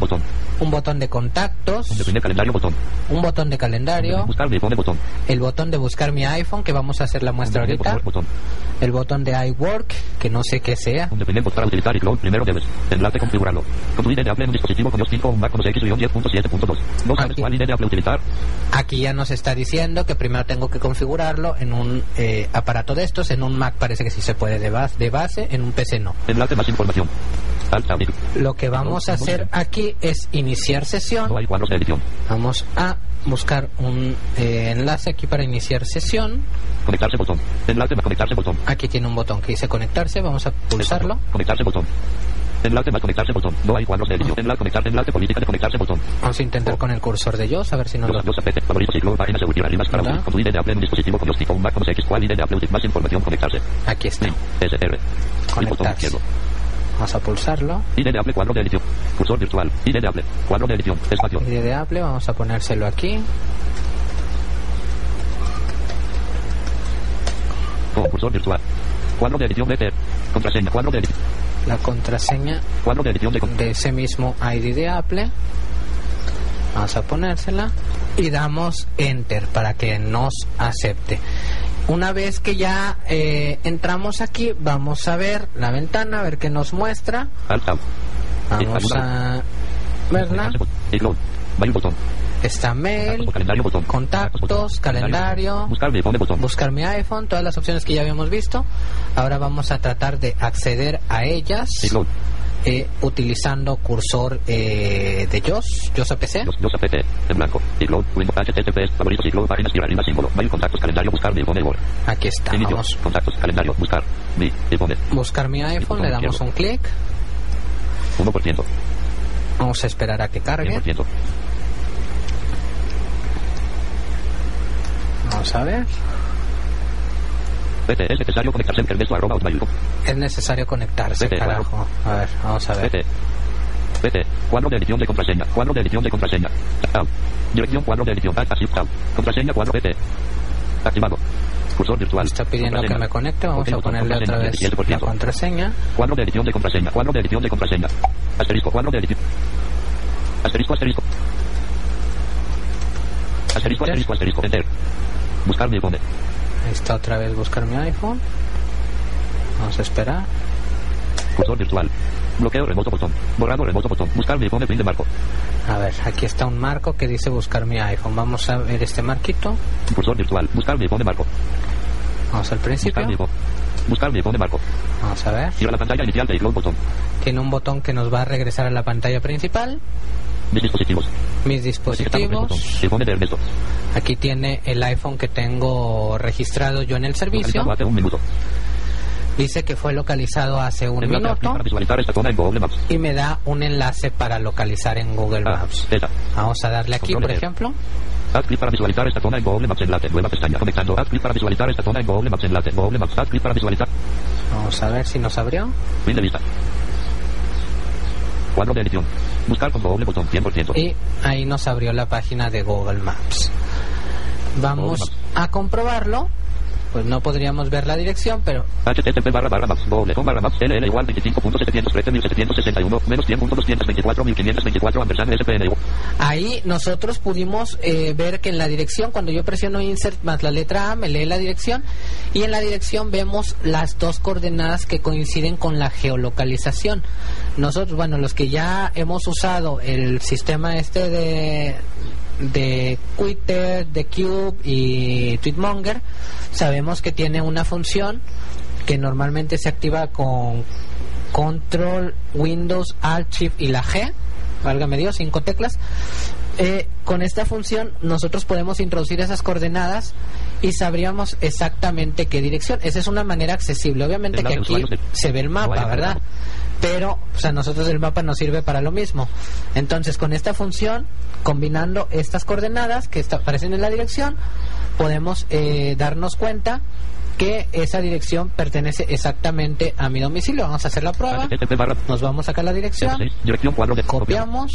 botón. un botón de contactos, calendario botón. un botón de calendario, Buscar mi iPhone botón. el botón de buscar mi iPhone, que vamos a hacer la muestra depender ahorita, botón. el botón de iWork, que no sé qué sea. Un depender para utilizar iCloud. Primero debes. Configurarlo. Con tu ID de Apple en un dispositivo con iOS 5 o un Mac con X 10.7.2. No sabes Aquí. cuál ID de Apple utilizar. Aquí ya nos está diciendo que primero tengo que configurarlo en un eh, aparato de estos, en un Mac parece que sí se puede de base, de base en un PC no. Enlace más información. Lo que vamos a hacer aquí es iniciar sesión. Vamos a buscar un eh, enlace aquí para iniciar sesión. Conectarse botón. Enlace más conectarse botón. Aquí tiene un botón que dice conectarse. Vamos a pulsarlo. Conectarse botón. Enlace más conectarse botón. No hay cuadros de edición. Enlace conectarse. Enlace política de conectarse botón. Vamos a intentar con el cursor de JOS a ver si nos lo... Dos APT. Favoritos iCloud. Página seguridad. Rimas para con tu ID de Apple en dispositivo con iOS 5 o un Mac con X. ¿Cuál ID de Apple? Más información. Conectarse. Aquí está. SR. Conectarse. Vamos a pulsarlo. ID de Apple. Cuadro de edición. Cursor virtual. ID de Apple. Cuadro de edición. Espacio. ID de Apple, vamos a ponérselo aquí. Con cursor virtual. Cuadro de edición de Contraseña. Cuadro de edición. La contraseña Cuadro de edición de de ese mismo ID de Apple. Vamos a ponérsela y damos Enter para que nos acepte. Una vez que ya eh, entramos aquí, vamos a ver la ventana, a ver qué nos muestra. Vamos a verla. Está mail, contactos, calendario, Buscar mi iPhone todas las opciones que ya habíamos visto. Ahora vamos a tratar de acceder a ellas. Eh, utilizando cursor eh, de JOS, JOS APC. Los APT. En blanco. iCloud. Windows HTTPS. Favoritos iCloud. Páginas símbolo. Mail contactos. Calendario. Buscar mi iPhone. Aquí está. Inicio. Vamos Contactos. Calendario. Buscar. Mi iPhone. buscar mi iPhone, le damos un clic. 1%. Vamos a esperar a que cargue. 100%. Vamos a ver. PT. Es necesario conectarse en Ernesto arroba hotmail.com. Es necesario conectarse, Vete, carajo. A ver, vamos a ver. PT. PT. Cuadro de edición de contraseña. Cuadro de edición de contraseña. Tab. Dirección cuadro de edición. Tab. Así, tab. Contraseña cuadro PT. Activado. Cursor virtual. Está pidiendo que me conecte. Vamos a ponerle otra vez 17%. la contraseña. Cuadro de edición de contraseña. Cuadro de edición de contraseña. Asterisco. Cuadro de edición. Asterisco, asterisco. Asterisco, asterisco, asterisco. Enter. Buscar mi iPhone. Está otra vez buscar mi iPhone. Vamos a esperar. Cursor virtual. Bloqueo remoto botón. Borrado remoto botón. Buscar mi iPhone de marco. A ver, aquí está un marco que dice buscar mi iPhone. Vamos a ver este marquito. Cursor virtual. Buscar mi iPhone de marco. Vamos al principio. Buscar mi iPhone. Buscar mi iPhone de marco. Vamos a ver. Ir a la pantalla inicial de iCloud botón. Tiene un botón que nos va a regresar a la pantalla principal. Mis dispositivos. Mis dispositivos. Aquí tiene el iPhone que tengo registrado yo en el servicio. Un minuto. Dice que fue localizado hace un minuto y me da un enlace para localizar en Google Ah, Maps. Vamos a darle aquí, por ejemplo. Haz clic para visualizar esta zona en Google Maps. Enlace. Nueva pestaña. Conectando. Haz clic para visualizar esta zona en Google Maps. Enlace. Google Maps. Haz clic para visualizar. Vamos a ver si nos abrió. Fin de vista. Cuadro de edición. Buscar con Google botón 100%. Y ahí nos abrió la página de Google Maps. Vamos Google a comprobarlo. Pues no podríamos ver la dirección, pero http barra barra maps google com barra maps ll igual 25.713.761 menos 100.224.524 ampersand spn ahí nosotros pudimos eh, ver que en la dirección, cuando yo presiono insert más la letra A, me lee la dirección y en la dirección vemos las dos coordenadas que coinciden con la geolocalización. Nosotros, bueno, los que ya hemos usado el sistema este de de Twitter, de Cube y Tweetmonger, sabemos que tiene una función que normalmente se activa con Control, Windows, Alt, Shift y la G, válgame Dios, cinco teclas. Eh, con esta función nosotros podemos introducir esas coordenadas y sabríamos exactamente qué dirección. Esa es una manera accesible. Obviamente que aquí se ve el mapa, ¿verdad? Pero, o sea, nosotros el mapa nos sirve para lo mismo. Entonces, con esta función, combinando estas coordenadas que aparecen en la dirección, podemos eh, darnos cuenta que esa dirección pertenece exactamente a mi domicilio. Vamos a hacer la prueba. Nos vamos acá a la dirección 6 dirección cuadro de Copiamos.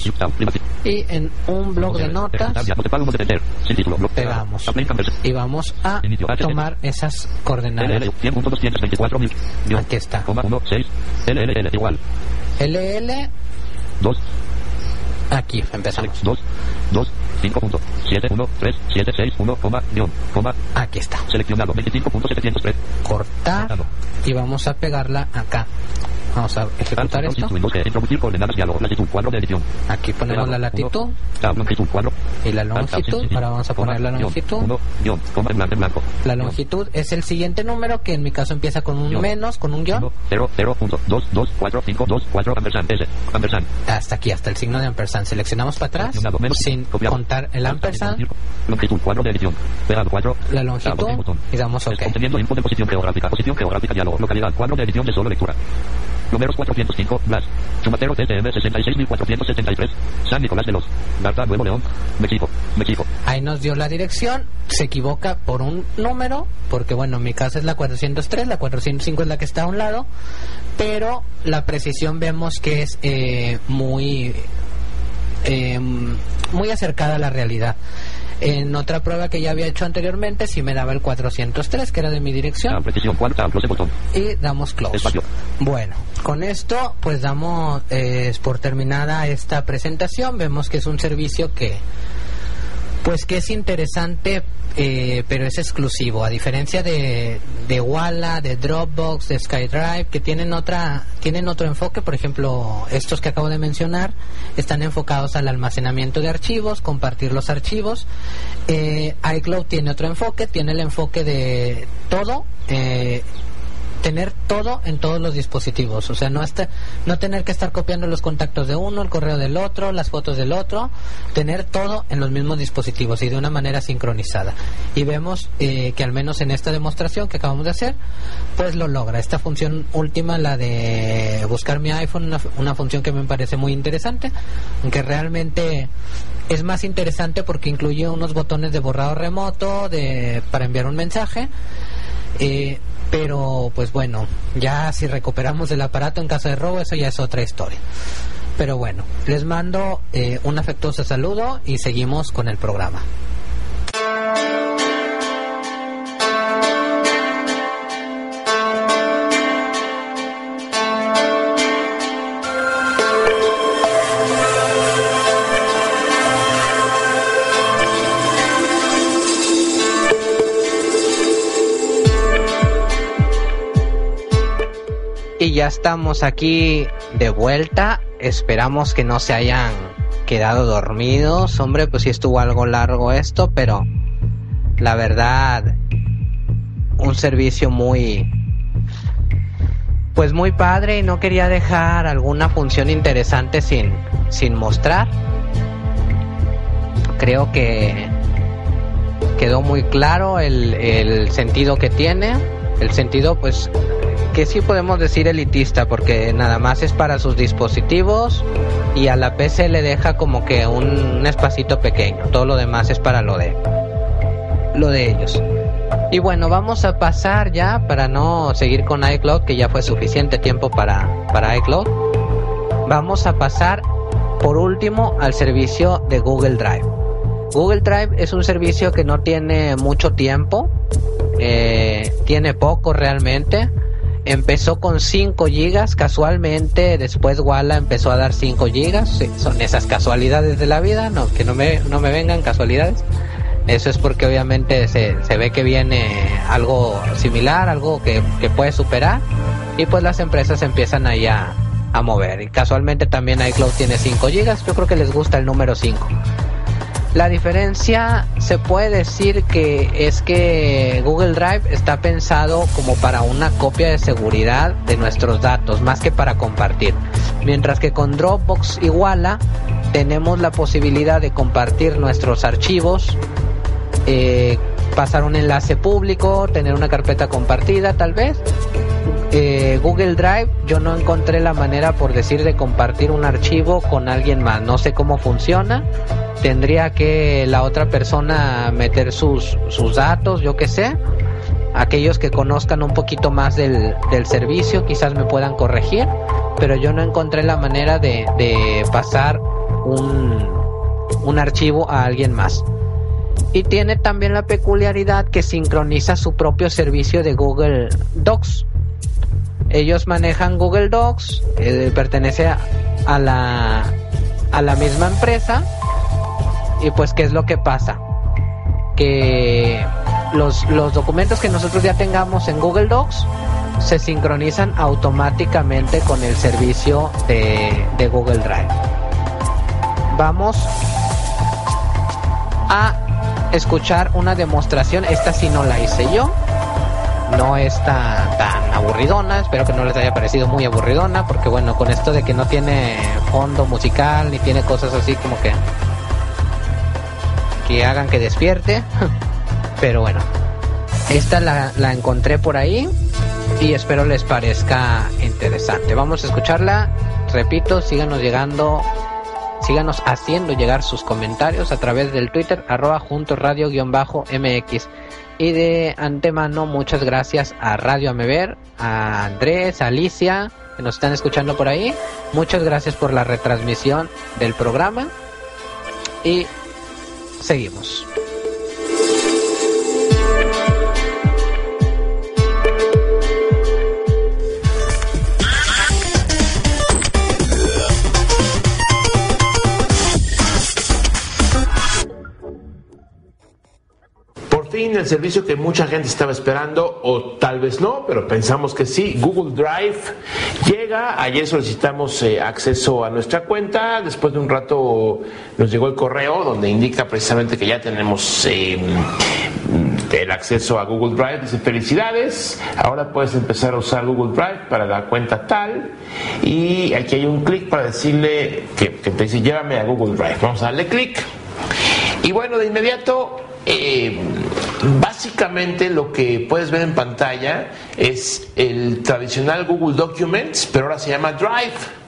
Y en un blog de notas. Pegamos. Y vamos a tomar esas coordenadas. LL 100.224.000. guion, Aquí está. Coma 1 6 LLL igual. LL, 2 aquí empezamos. 2 2 5 punto 7 1 3 7 6 1 coma guion coma Aquí está. seleccionado 25.703 Cortar Cortado. y vamos a pegarla acá. Vamos a ejecutar esto. Windows G, introducir coordenadas diálogo latitud cuadro de edición Aquí ponemos la latitud Tab, longitud cuadro y la longitud. Ahora vamos a poner la longitud. 1 guion coma en blanco en blanco La longitud es el siguiente número que en mi caso empieza con un menos, con un guion. 0 0 punto 2 2 4 5 2 4 ampersand S ampersand Hasta aquí, hasta el signo de ampersand. Seleccionamos para atrás sin contar el ampersand, longitud cuadro de edición pegado cuadro la longitud y damos OK. Conteniendo input de posición geográfica, posición geográfica diálogo, localidad, cuadro de edición de solo lectura. Números 405, Blas. Chumatero TTM 66473, San Nicolás de los. Garta, Nuevo León, México, México. Ahí nos dio la dirección, se equivoca por un número, porque bueno, en mi caso es la 403, la 405 es la que está a un lado, pero la precisión vemos que es eh, muy, eh, muy acercada a la realidad. En otra prueba que ya había hecho anteriormente, sí me daba el 403, que era de mi dirección, botón. y damos close. Espacio. Bueno, con esto pues damos eh, por terminada esta presentación. Vemos que es un servicio que pues que es interesante eh, pero es exclusivo a diferencia de, de Walla, de Dropbox, de SkyDrive que tienen otra tienen otro enfoque, por ejemplo, estos que acabo de mencionar están enfocados al almacenamiento de archivos, compartir los archivos. Eh, iCloud tiene otro enfoque, tiene el enfoque de todo eh, tener todo en todos los dispositivos, o sea, no hasta, no tener que estar copiando los contactos de uno, el correo del otro, las fotos del otro, tener todo en los mismos dispositivos y de una manera sincronizada. Y vemos eh, que al menos en esta demostración que acabamos de hacer, pues lo logra. Esta función última, la de buscar mi iPhone, una, una función que me parece muy interesante, aunque realmente es más interesante porque incluye unos botones de borrado remoto, de para enviar un mensaje. Eh, pero pues bueno, ya si recuperamos el aparato en caso de robo, eso ya es otra historia. Pero bueno, les mando eh, un afectuoso saludo y seguimos con el programa. Ya estamos aquí de vuelta. Esperamos que no se hayan quedado dormidos. Hombre, pues sí estuvo algo largo esto, pero la verdad, un servicio muy, pues muy padre y no quería dejar alguna función interesante sin, sin mostrar. Creo que quedó muy claro el, el sentido que tiene. El sentido, pues, que sí podemos decir elitista, porque nada más es para sus dispositivos y a la PC le deja como que un, un espacito pequeño. Todo lo demás es para lo de lo de ellos. Y bueno, vamos a pasar ya para no seguir con iCloud, que ya fue suficiente tiempo para, para iCloud. Vamos a pasar por último al servicio de Google Drive. Google Drive es un servicio que no tiene mucho tiempo, eh, tiene poco realmente. Empezó con 5 gigas, casualmente después Walla empezó a dar 5 gigas. Son esas casualidades de la vida, no, que no me, no me vengan casualidades. Eso es porque obviamente se, se ve que viene algo similar, algo que, que puede superar y pues las empresas empiezan ahí a, a mover. Y casualmente también iCloud tiene 5 gigas, yo creo que les gusta el número 5. La diferencia se puede decir que es que Google Drive está pensado como para una copia de seguridad de nuestros datos, más que para compartir. Mientras que con Dropbox Walla tenemos la posibilidad de compartir nuestros archivos, eh, pasar un enlace público, tener una carpeta compartida tal vez. Eh, Google Drive yo no encontré la manera por decir de compartir un archivo con alguien más, no sé cómo funciona tendría que la otra persona meter sus, sus datos, yo qué sé. Aquellos que conozcan un poquito más del, del, servicio quizás me puedan corregir, pero yo no encontré la manera de, de pasar un, un archivo a alguien más. Y tiene también la peculiaridad que sincroniza su propio servicio de Google Docs. Ellos manejan Google Docs, eh, pertenece a, la, a la misma empresa y pues, ¿qué es lo que pasa? Que los, los documentos que nosotros ya tengamos en Google Docs se sincronizan automáticamente con el servicio de, de Google Drive. Vamos a escuchar una demostración. Esta sí no la hice yo. No es tan, tan aburridona. Espero que no les haya parecido muy aburridona. Porque bueno, con esto de que no tiene fondo musical ni tiene cosas así como que hagan que despierte. Pero bueno, esta la, la, encontré por ahí y espero les parezca interesante. Vamos a escucharla. Repito, síganos llegando, síganos haciendo llegar sus comentarios a través del Twitter arroba juntos radio guion bajo MX. Y de antemano, muchas gracias a Radio Amever, a Andrés, a Alicia, que nos están escuchando por ahí. Muchas gracias por la retransmisión del programa. Y Seguimos. El servicio que mucha gente estaba esperando, o tal vez no, pero pensamos que sí, Google Drive llega, ayer solicitamos eh, acceso a nuestra cuenta, después de un rato nos llegó el correo donde indica precisamente que ya tenemos eh, el acceso a Google Drive, dice felicidades, ahora puedes empezar a usar Google Drive para la cuenta tal, y aquí hay un clic para decirle que, que te dice llévame a Google Drive, vamos a darle clic. Y bueno, de inmediato eh, básicamente lo que puedes ver en pantalla es el tradicional Google Documents, pero ahora se llama Drive.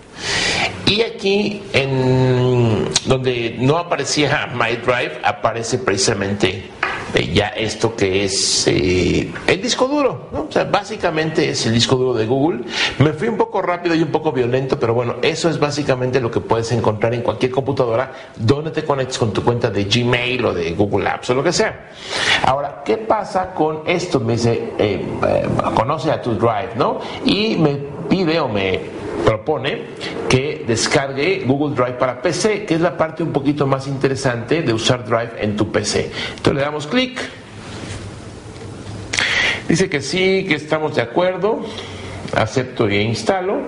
Y aquí, en donde no aparecía My Drive, aparece precisamente eh, ya esto que es eh, el disco duro, ¿no? O sea, básicamente es el disco duro de Google. Me fui un poco rápido y un poco violento, pero bueno, eso es básicamente lo que puedes encontrar en cualquier computadora donde te conectes con tu cuenta de Gmail o de Google Apps o lo que sea. Ahora, ¿qué pasa con esto? Me dice, eh, conoce a tu Drive, ¿no? Y me pide o me propone que descargue Google Drive para PC, que es la parte un poquito más interesante de usar Drive en tu PC. Entonces le damos clic. Dice que sí, que estamos de acuerdo. acepto e instalo.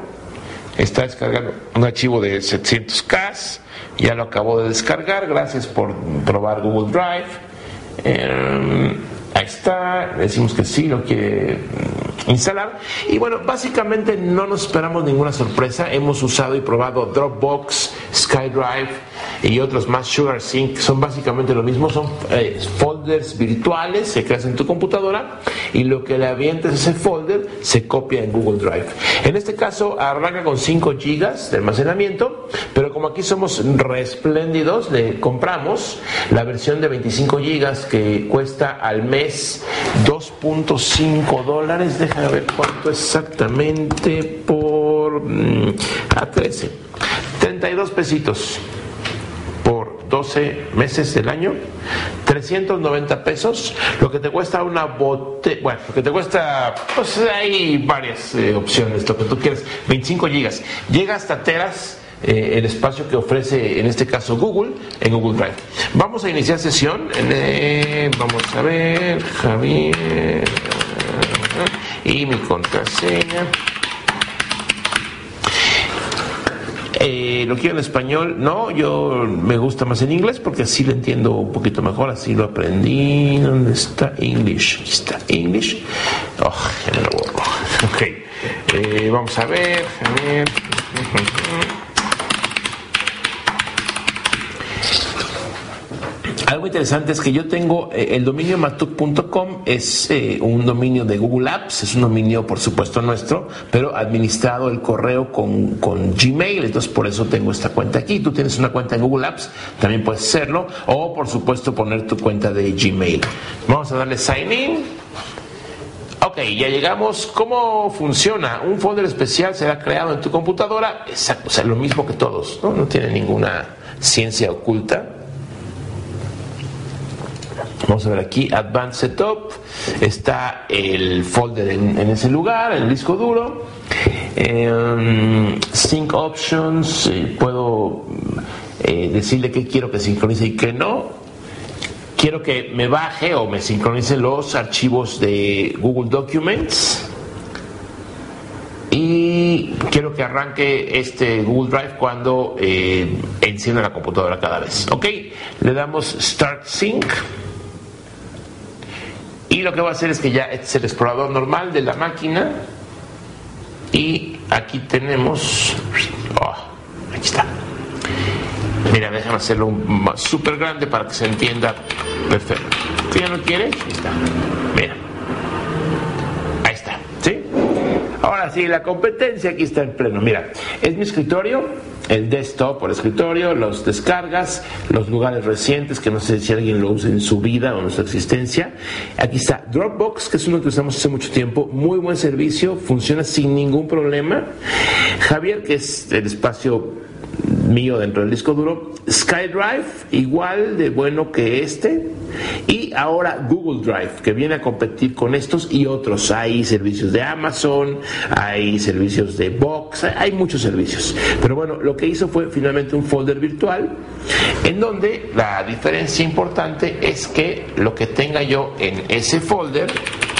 Está descargando un archivo de 700K. Ya lo acabo de descargar. Gracias por probar Google Drive. Eh, ahí está. Decimos que sí lo quiere instalar. Y bueno, básicamente no nos esperamos ninguna sorpresa. Hemos usado y probado Dropbox, SkyDrive y otros más, SugarSync, son básicamente lo mismo, son eh, folders virtuales que creas en tu computadora y lo que le avientes ese folder se copia en Google Drive. En este caso arranca con 5 GB de almacenamiento, pero como aquí somos respléndidos, le compramos la versión de 25 GB que cuesta al mes 2.5 dólares. Déjame ver cuánto exactamente por mm, a 13. 32 pesitos por 12 meses del año, 390 pesos, lo que te cuesta una bote, bueno, lo que te cuesta, pues hay varias eh, opciones, lo que tú quieres, 25 gigas, llega hasta teras. Eh, el espacio que ofrece en este caso Google en Google Drive. Vamos a iniciar sesión. eh, vamos a ver, Javier y mi contraseña. Eh, ¿Lo quiero en español? No, yo me gusta más en inglés porque así lo entiendo un poquito mejor, así lo aprendí. ¿Dónde está English? Aquí está English. Oh. Ok, vamos a ver, a ver. Algo interesante es que yo tengo eh, el dominio matuk.com, es eh, un dominio de Google Apps, es un dominio por supuesto nuestro, pero administrado el correo con, con Gmail, entonces por eso tengo esta cuenta aquí. Tú tienes una cuenta en Google Apps, también puedes hacerlo, o por supuesto poner tu cuenta de Gmail. Vamos a darle sign in. Ok, ya llegamos. ¿Cómo funciona? Un folder especial será creado en tu computadora. Exacto, o sea, lo mismo que todos, ¿no? No tiene ninguna ciencia oculta. Vamos a ver aquí, Advanced Setup, está el folder en, ese lugar, el disco duro. Eh, sync Options, eh, puedo eh, decirle qué quiero que sincronice y qué no. Quiero que me baje o me sincronice los archivos de Google Documents. Y quiero que arranque este Google Drive cuando eh, encienda la computadora cada vez. Ok, le damos Start Sync. Y lo que va a hacer es que ya este es el explorador normal de la máquina. Y aquí tenemos. Oh, aquí está. Mira, déjame hacerlo súper grande para que se entienda perfecto. ¿Tú ya no quieres? Ahí está. Mira. Ahí está. ¿Sí? Ahora sí, la competencia aquí está en pleno. Mira, es mi escritorio, el desktop por escritorio, los descargas, los lugares recientes, que no sé si alguien lo usa en su vida o en su existencia. Aquí está Dropbox, que es uno que usamos hace mucho tiempo, muy buen servicio, funciona sin ningún problema. Javier, que es el espacio mío dentro del disco duro, SkyDrive, igual de bueno que este, y ahora Google Drive, que viene a competir con estos y otros. Hay servicios de Amazon, hay servicios de Box, hay muchos servicios. Pero bueno, lo que hizo fue finalmente un folder virtual, en donde la diferencia importante es que lo que tenga yo en ese folder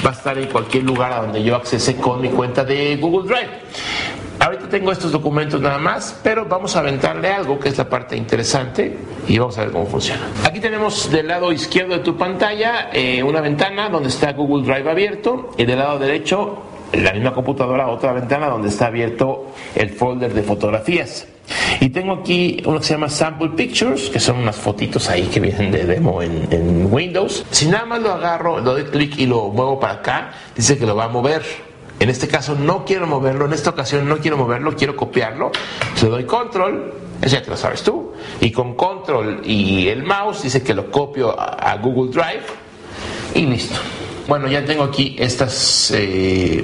va a estar en cualquier lugar a donde yo accese con mi cuenta de Google Drive. Ahorita tengo estos documentos nada más, pero vamos a aventarle algo que es la parte interesante y vamos a ver cómo funciona. Aquí tenemos del lado izquierdo de tu pantalla eh, una ventana donde está Google Drive abierto y del lado derecho la misma computadora otra ventana donde está abierto el folder de fotografías. Y tengo aquí uno que se llama Sample Pictures, que son unas fotitos ahí que vienen de demo en, en Windows. Si nada más lo agarro, lo doy clic y lo muevo para acá, dice que lo va a mover. En este caso no quiero moverlo, en esta ocasión no quiero moverlo, quiero copiarlo. Le doy control, eso ya te lo sabes tú, y con control y el mouse dice que lo copio a, Google Drive y listo. Bueno, ya tengo aquí estas eh,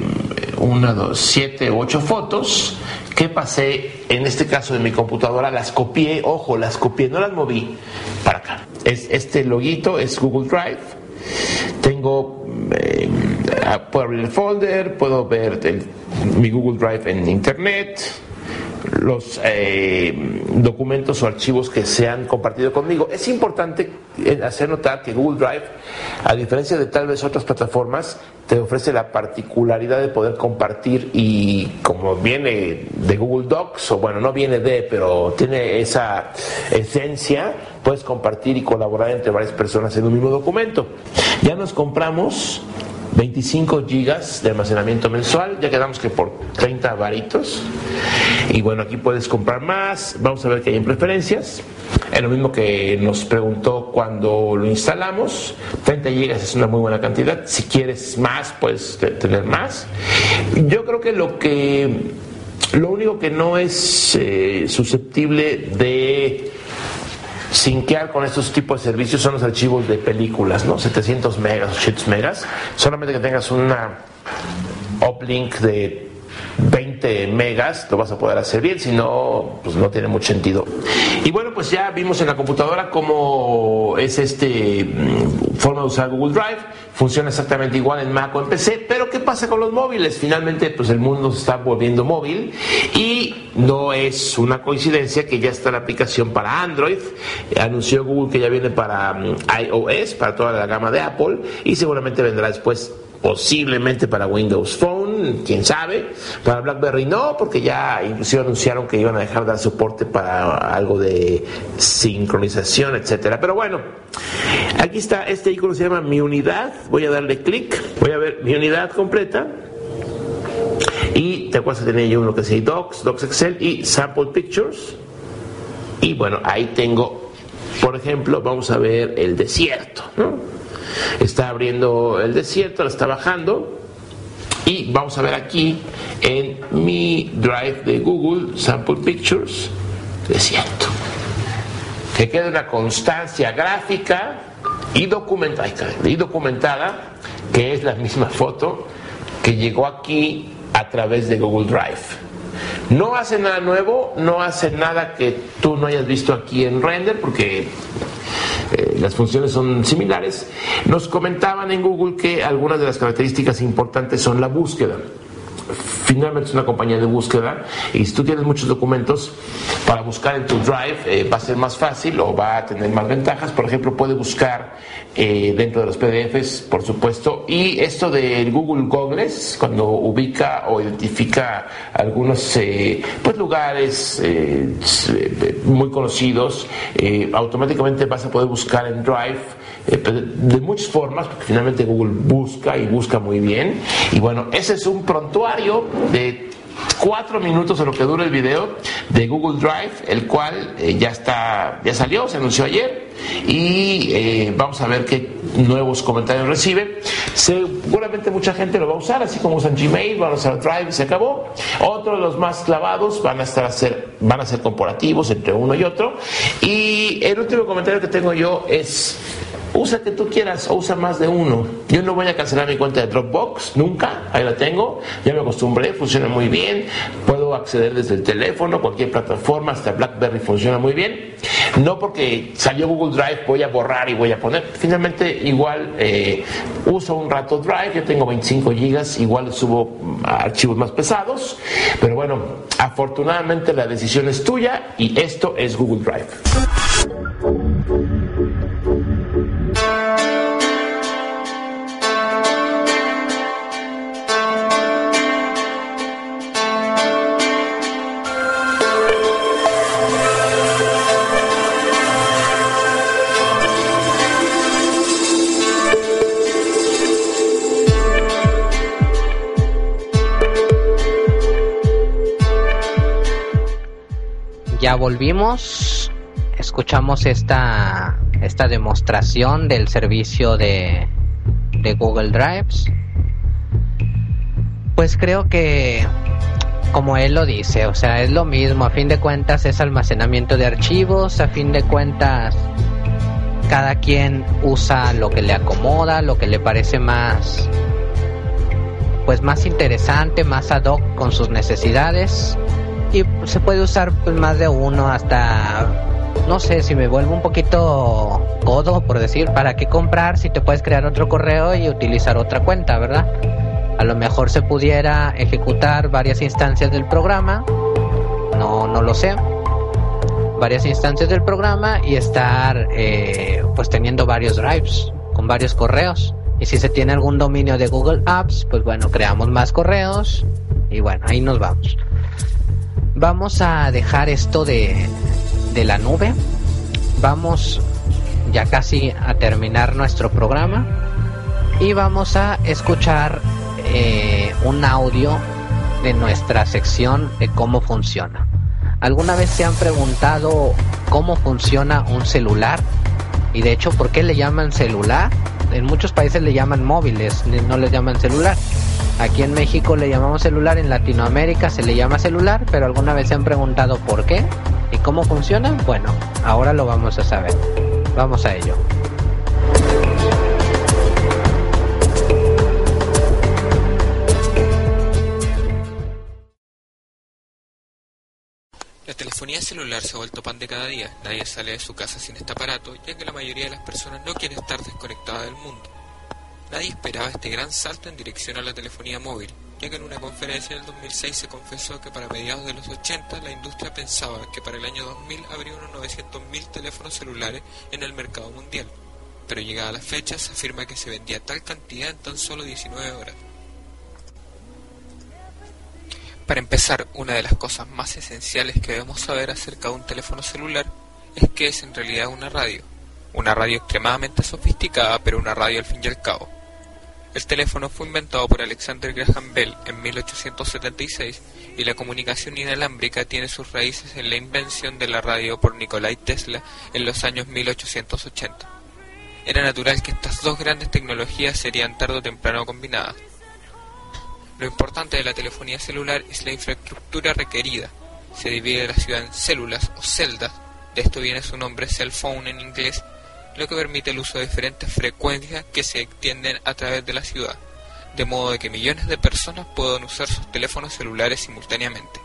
una, dos, siete, ocho fotos que pasé, en este caso de mi computadora, las copié, ojo, las copié, no las moví para acá. Es, este loguito es Google Drive. Tengo, eh, puedo abrir el folder, puedo ver mi Google Drive en internet, los eh, documentos o archivos que se han compartido conmigo. Es importante eh, hacer notar que Google Drive, a diferencia de tal vez otras plataformas, te ofrece la particularidad de poder compartir y como viene de Google Docs, o bueno, no viene de, pero tiene esa esencia, puedes compartir y colaborar entre varias personas en un mismo documento. Ya nos compramos 25 gigas de almacenamiento mensual, ya quedamos que por 30 varitos. Y bueno, aquí puedes comprar más, vamos a ver qué hay en preferencias. Es lo mismo que nos preguntó cuando lo instalamos. 30 gigas es una muy buena cantidad. Si quieres más, puedes tener más. Yo creo que lo que lo único que no es eh, susceptible de sinquear con estos tipos de servicios son los archivos de películas, ¿no? 700 megas, 800 megas. Solamente que tengas una uplink de 20 megas lo vas a poder hacer bien, si no, pues no tiene mucho sentido. Y bueno, pues ya vimos en la computadora cómo es este mm, forma de usar Google Drive, funciona exactamente igual en Mac o en PC, pero ¿qué pasa con los móviles? Finalmente, pues el mundo se está volviendo móvil y no es una coincidencia que ya está la aplicación para Android, anunció Google que ya viene para mm, iOS, para toda la gama de Apple y seguramente vendrá después posiblemente para Windows Phone, quién sabe, para BlackBerry no, porque ya inclusive anunciaron que iban a dejar de dar soporte para algo de sincronización, etcétera. Pero bueno, aquí está, este icono se llama Mi Unidad, voy a darle clic, voy a ver mi unidad completa. Y te acuerdas que tenía yo uno que llama Docs, Docs Excel y Sample Pictures. Y bueno, ahí tengo, por ejemplo, vamos a ver el desierto, ¿no? Está abriendo el desierto, la está bajando. Y vamos a ver aquí en mi drive de Google, Sample Pictures, desierto. Que quede una constancia gráfica y documentada, y documentada, que es la misma foto que llegó aquí a través de Google Drive. No hace nada nuevo, no hace nada que tú no hayas visto aquí en render, porque las funciones son similares, nos comentaban en Google que algunas de las características importantes son la búsqueda. Finalmente es una compañía de búsqueda y si tú tienes muchos documentos para buscar en tu drive eh, va a ser más fácil o va a tener más ventajas. Por ejemplo puede buscar eh, dentro de los PDFs por supuesto y esto del Google Goggles cuando ubica o identifica algunos eh, pues lugares muy conocidos automáticamente vas a poder buscar en drive eh, de muchas formas, porque finalmente Google busca y busca muy bien. Y bueno, ese es un prontuario de cuatro minutos de lo que dura el video de Google Drive, el cual eh, ya está, ya salió, se anunció ayer y eh, vamos a ver qué nuevos comentarios recibe. Seguramente mucha gente lo va a usar, así como usan Gmail, van a usar Drive y se acabó. Otros de los más clavados van a estar a ser, van a ser comparativos entre uno y otro. Y el último comentario que tengo yo es usa que tú quieras o usa más de uno. Yo no voy a cancelar mi cuenta de Dropbox, nunca, ahí la tengo, ya me acostumbré, funciona muy bien, puedo acceder desde el teléfono, cualquier plataforma, hasta BlackBerry funciona muy bien. No porque salió Google Drive voy a borrar y voy a poner, finalmente igual eh, uso un rato Drive, yo tengo 25 gigas, igual subo archivos más pesados, pero bueno, afortunadamente la decisión es tuya y esto es Google Drive. Volvimos, escuchamos esta, esta demostración del servicio de, de Google Drives. Pues creo que, como él lo dice, o sea, es lo mismo, a fin de cuentas es almacenamiento de archivos, a fin de cuentas cada quien usa lo que le acomoda, lo que le parece más pues más interesante, más ad hoc con sus necesidades y se puede usar pues, más de uno hasta no sé si me vuelvo un poquito codo por decir para qué comprar si te puedes crear otro correo y utilizar otra cuenta verdad a lo mejor se pudiera ejecutar varias instancias del programa no, no lo sé, varias instancias del programa y estar eh, pues teniendo varios drives con varios correos. Y si se tiene algún dominio de Google Apps, pues bueno, creamos más correos y bueno, ahí nos vamos. Vamos a dejar esto de, de la nube. Vamos ya casi a terminar nuestro programa y vamos a escuchar eh, un audio de nuestra sección de cómo funciona. ¿Alguna vez se han preguntado cómo funciona un celular? Y de hecho, ¿por qué le llaman celular? En muchos países le llaman móviles, no le llaman celular. Aquí en México le llamamos celular, en Latinoamérica se le llama celular, pero alguna vez se han preguntado por qué y cómo funciona. Bueno, ahora lo vamos a saber. Vamos a ello. La telefonía celular se ha vuelto pan de cada día. Nadie sale de su casa sin este aparato, ya que la mayoría de las personas no quiere estar desconectada del mundo. Nadie esperaba este gran salto en dirección a la telefonía móvil, ya que en una conferencia en el 2006 se confesó que para mediados de los 80 la industria pensaba que para el año 2000 habría unos 900.000 teléfonos celulares en el mercado mundial, pero llegada la fecha se afirma que se vendía tal cantidad en tan solo 19 horas. Para empezar, una de las cosas más esenciales que debemos saber acerca de un teléfono celular es que es en realidad una radio. Una radio extremadamente sofisticada, pero una radio al fin y al cabo. El teléfono fue inventado por Alexander Graham Bell en 1876 y la comunicación inalámbrica tiene sus raíces en la invención de la radio por Nikolai Tesla en los años 1880. Era natural que estas dos grandes tecnologías serían tarde o temprano combinadas. Lo importante de la telefonía celular es la infraestructura requerida. Se divide la ciudad en células o celdas, de esto viene su nombre cell phone en inglés, lo que permite el uso de diferentes frecuencias que se extienden a través de la ciudad, de modo de que millones de personas puedan usar sus teléfonos celulares simultáneamente.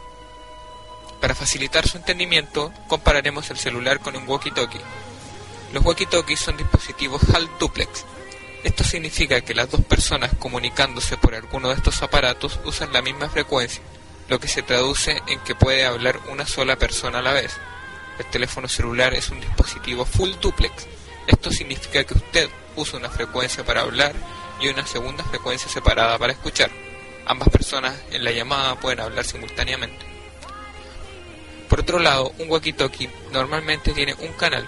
Para facilitar su entendimiento, compararemos el celular con un walkie-talkie. Los walkie-talkies son dispositivos HAL duplex, esto significa que las dos personas comunicándose por alguno de estos aparatos usan la misma frecuencia, lo que se traduce en que puede hablar una sola persona a la vez. El teléfono celular es un dispositivo full duplex. Esto significa que usted usa una frecuencia para hablar y una segunda frecuencia separada para escuchar. Ambas personas en la llamada pueden hablar simultáneamente. Por otro lado, un walkie-talkie normalmente tiene un canal,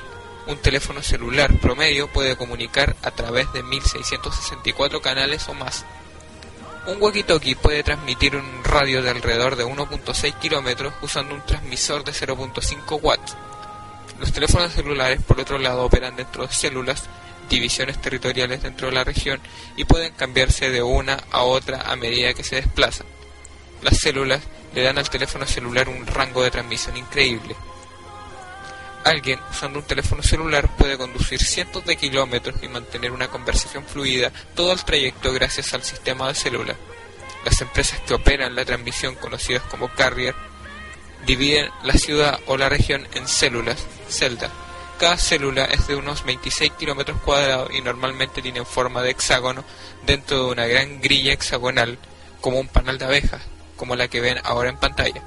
un teléfono celular promedio puede comunicar a través de 1664 canales o más. Un walkie-talkie puede transmitir un radio de alrededor de 1.6 kilómetros usando un transmisor de 0.5 watts. Los teléfonos celulares, por otro lado, operan dentro de células, divisiones territoriales dentro de la región y pueden cambiarse de una a otra a medida que se desplazan. Las células le dan al teléfono celular un rango de transmisión increíble. Alguien usando un teléfono celular puede conducir cientos de kilómetros y mantener una conversación fluida todo el trayecto gracias al sistema de celular. Las empresas que operan la transmisión, conocidas como carrier, dividen la ciudad o la región en células, celdas. Cada célula es de unos 26 kilómetros cuadrados y normalmente tiene forma de hexágono dentro de una gran grilla hexagonal, como un panal de abejas, como la que ven ahora en pantalla.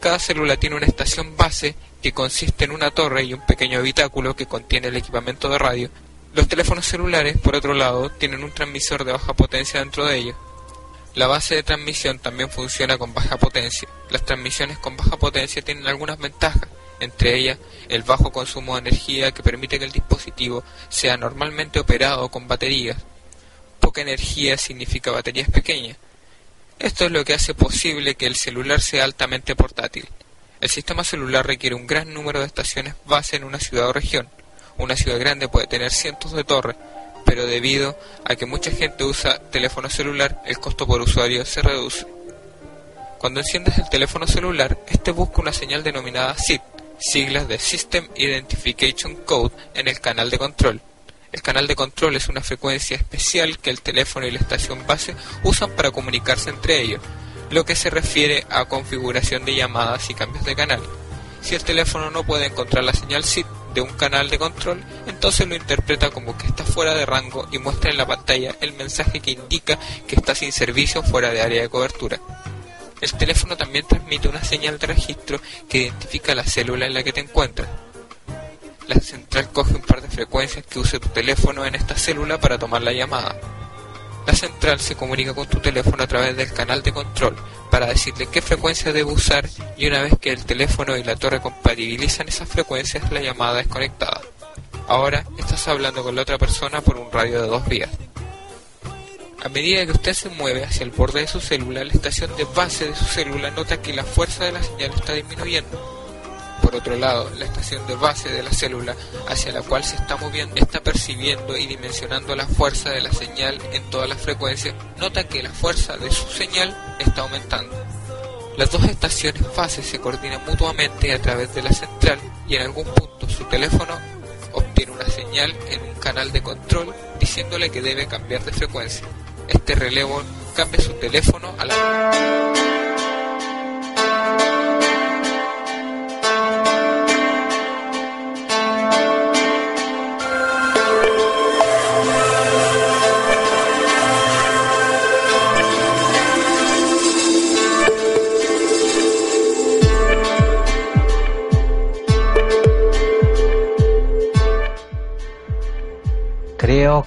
Cada célula tiene una estación base que consiste en una torre y un pequeño habitáculo que contiene el equipamiento de radio. Los teléfonos celulares, por otro lado, tienen un transmisor de baja potencia dentro de ellos. La base de transmisión también funciona con baja potencia. Las transmisiones con baja potencia tienen algunas ventajas, entre ellas el bajo consumo de energía que permite que el dispositivo sea normalmente operado con baterías. Poca energía significa baterías pequeñas. Esto es lo que hace posible que el celular sea altamente portátil. El sistema celular requiere un gran número de estaciones base en una ciudad o región. Una ciudad grande puede tener cientos de torres, pero debido a que mucha gente usa teléfono celular, el costo por usuario se reduce. Cuando enciendes el teléfono celular, este busca una señal denominada SID, siglas de System Identification Code, en el canal de control. El canal de control es una frecuencia especial que el teléfono y la estación base usan para comunicarse entre ellos, lo que se refiere a configuración de llamadas y cambios de canal. Si el teléfono no puede encontrar la señal SID de un canal de control, entonces lo interpreta como que está fuera de rango y muestra en la pantalla el mensaje que indica que está sin servicio fuera de área de cobertura. El teléfono también transmite una señal de registro que identifica la célula en la que te encuentras. La central coge un par de frecuencias que use tu teléfono en esta célula para tomar la llamada. La central se comunica con tu teléfono a través del canal de control para decirle qué frecuencia debe usar y una vez que el teléfono y la torre compatibilizan esas frecuencias la llamada es conectada. Ahora estás hablando con la otra persona por un radio de dos vías. A medida que usted se mueve hacia el borde de su célula, la estación de base de su célula nota que la fuerza de la señal está disminuyendo. Por otro lado, la estación de base de la célula hacia la cual se está moviendo está percibiendo y dimensionando la fuerza de la señal en todas las frecuencias. Nota que la fuerza de su señal está aumentando. Las dos estaciones base se coordinan mutuamente a través de la central y en algún punto su teléfono obtiene una señal en un canal de control diciéndole que debe cambiar de frecuencia. Este relevo cambia su teléfono a la...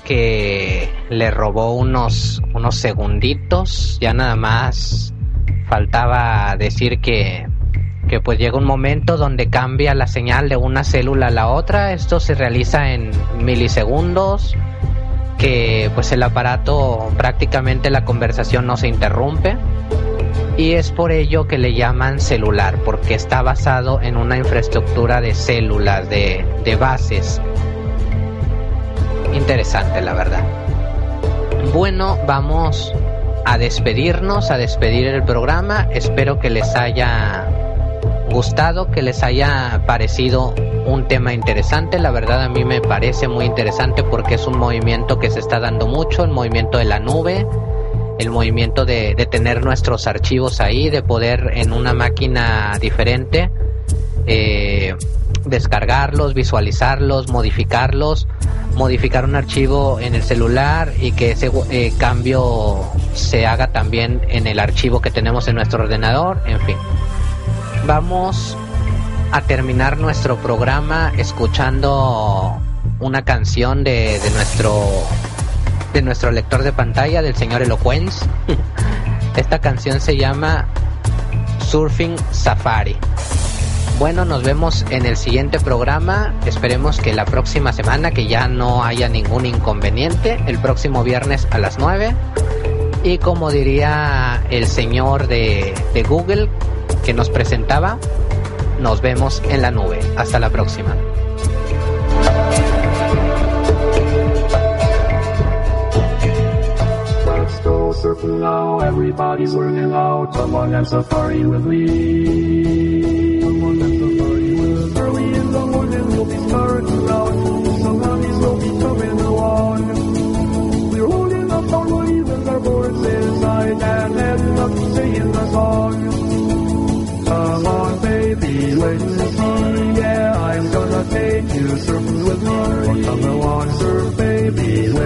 que le robó unos, unos segunditos, ya nada más faltaba decir que, que pues llega un momento donde cambia la señal de una célula a la otra, esto se realiza en milisegundos, que pues el aparato prácticamente la conversación no se interrumpe. Y es por ello que le llaman celular, porque está basado en una infraestructura de células, de, de bases interesante, la verdad. Bueno, vamos a despedirnos, a despedir el programa. Espero que les haya gustado, que les haya parecido un tema interesante. La verdad a mí me parece muy interesante porque es un movimiento que se está dando mucho, el movimiento de la nube, el movimiento de, tener nuestros archivos ahí, de poder en una máquina diferente eh, descargarlos, visualizarlos, modificarlos, modificar un archivo en el celular y que ese eh, cambio se haga también en el archivo que tenemos en nuestro ordenador, en fin. Vamos a terminar nuestro programa escuchando una canción de, de nuestro de nuestro lector de pantalla del señor Eloquence. Esta canción se llama Surfing Safari. Bueno, nos vemos en el siguiente programa. Esperemos que la próxima semana, que ya no haya ningún inconveniente, el próximo viernes a las 9. Y como diría el señor de, Google que nos presentaba, nos vemos en la nube. Hasta la próxima.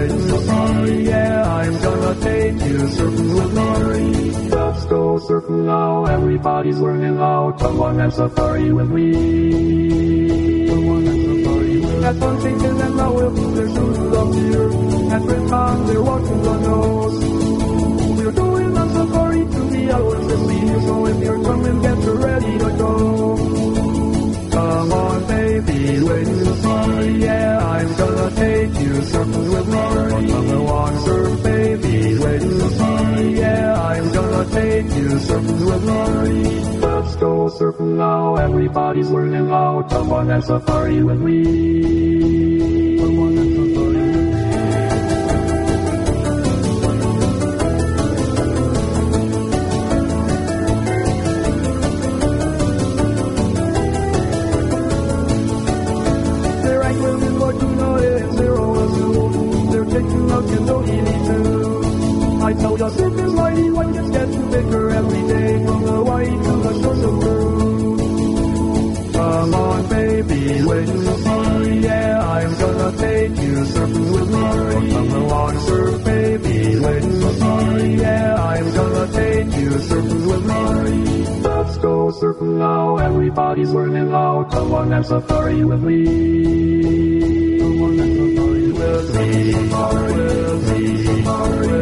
Let's see. Yeah, I'm gonna take you surfing with me. Let's go surfing now, everybody's learning out. Come on and safari with me. Come on and safari with me. At one thinking and now we'll put their shoes up here. Red time they're walking the nose. We're going on safari to the hours that leave, so if you're coming, get ready to go. Come on, baby, let's see. Yeah, I'm gonna take you surfing with me. Come along, surf, baby, let's see. Yeah, I'm gonna take you surfing with me. Let's go surfing now. Everybody's learning out. Come on and safari with me. Surfing now, everybody's learning on and safari with me. Safari with me. Safari with me. Safari with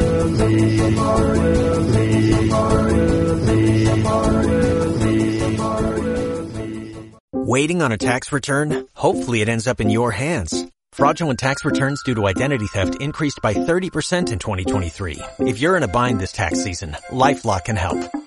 me. Safari with me. Safari with me. Safari with me. Waiting on a tax return? Hopefully it ends up in your hands. Fraudulent tax returns due to identity theft increased by 30% in 2023. If you're in a bind this tax season, LifeLock can help.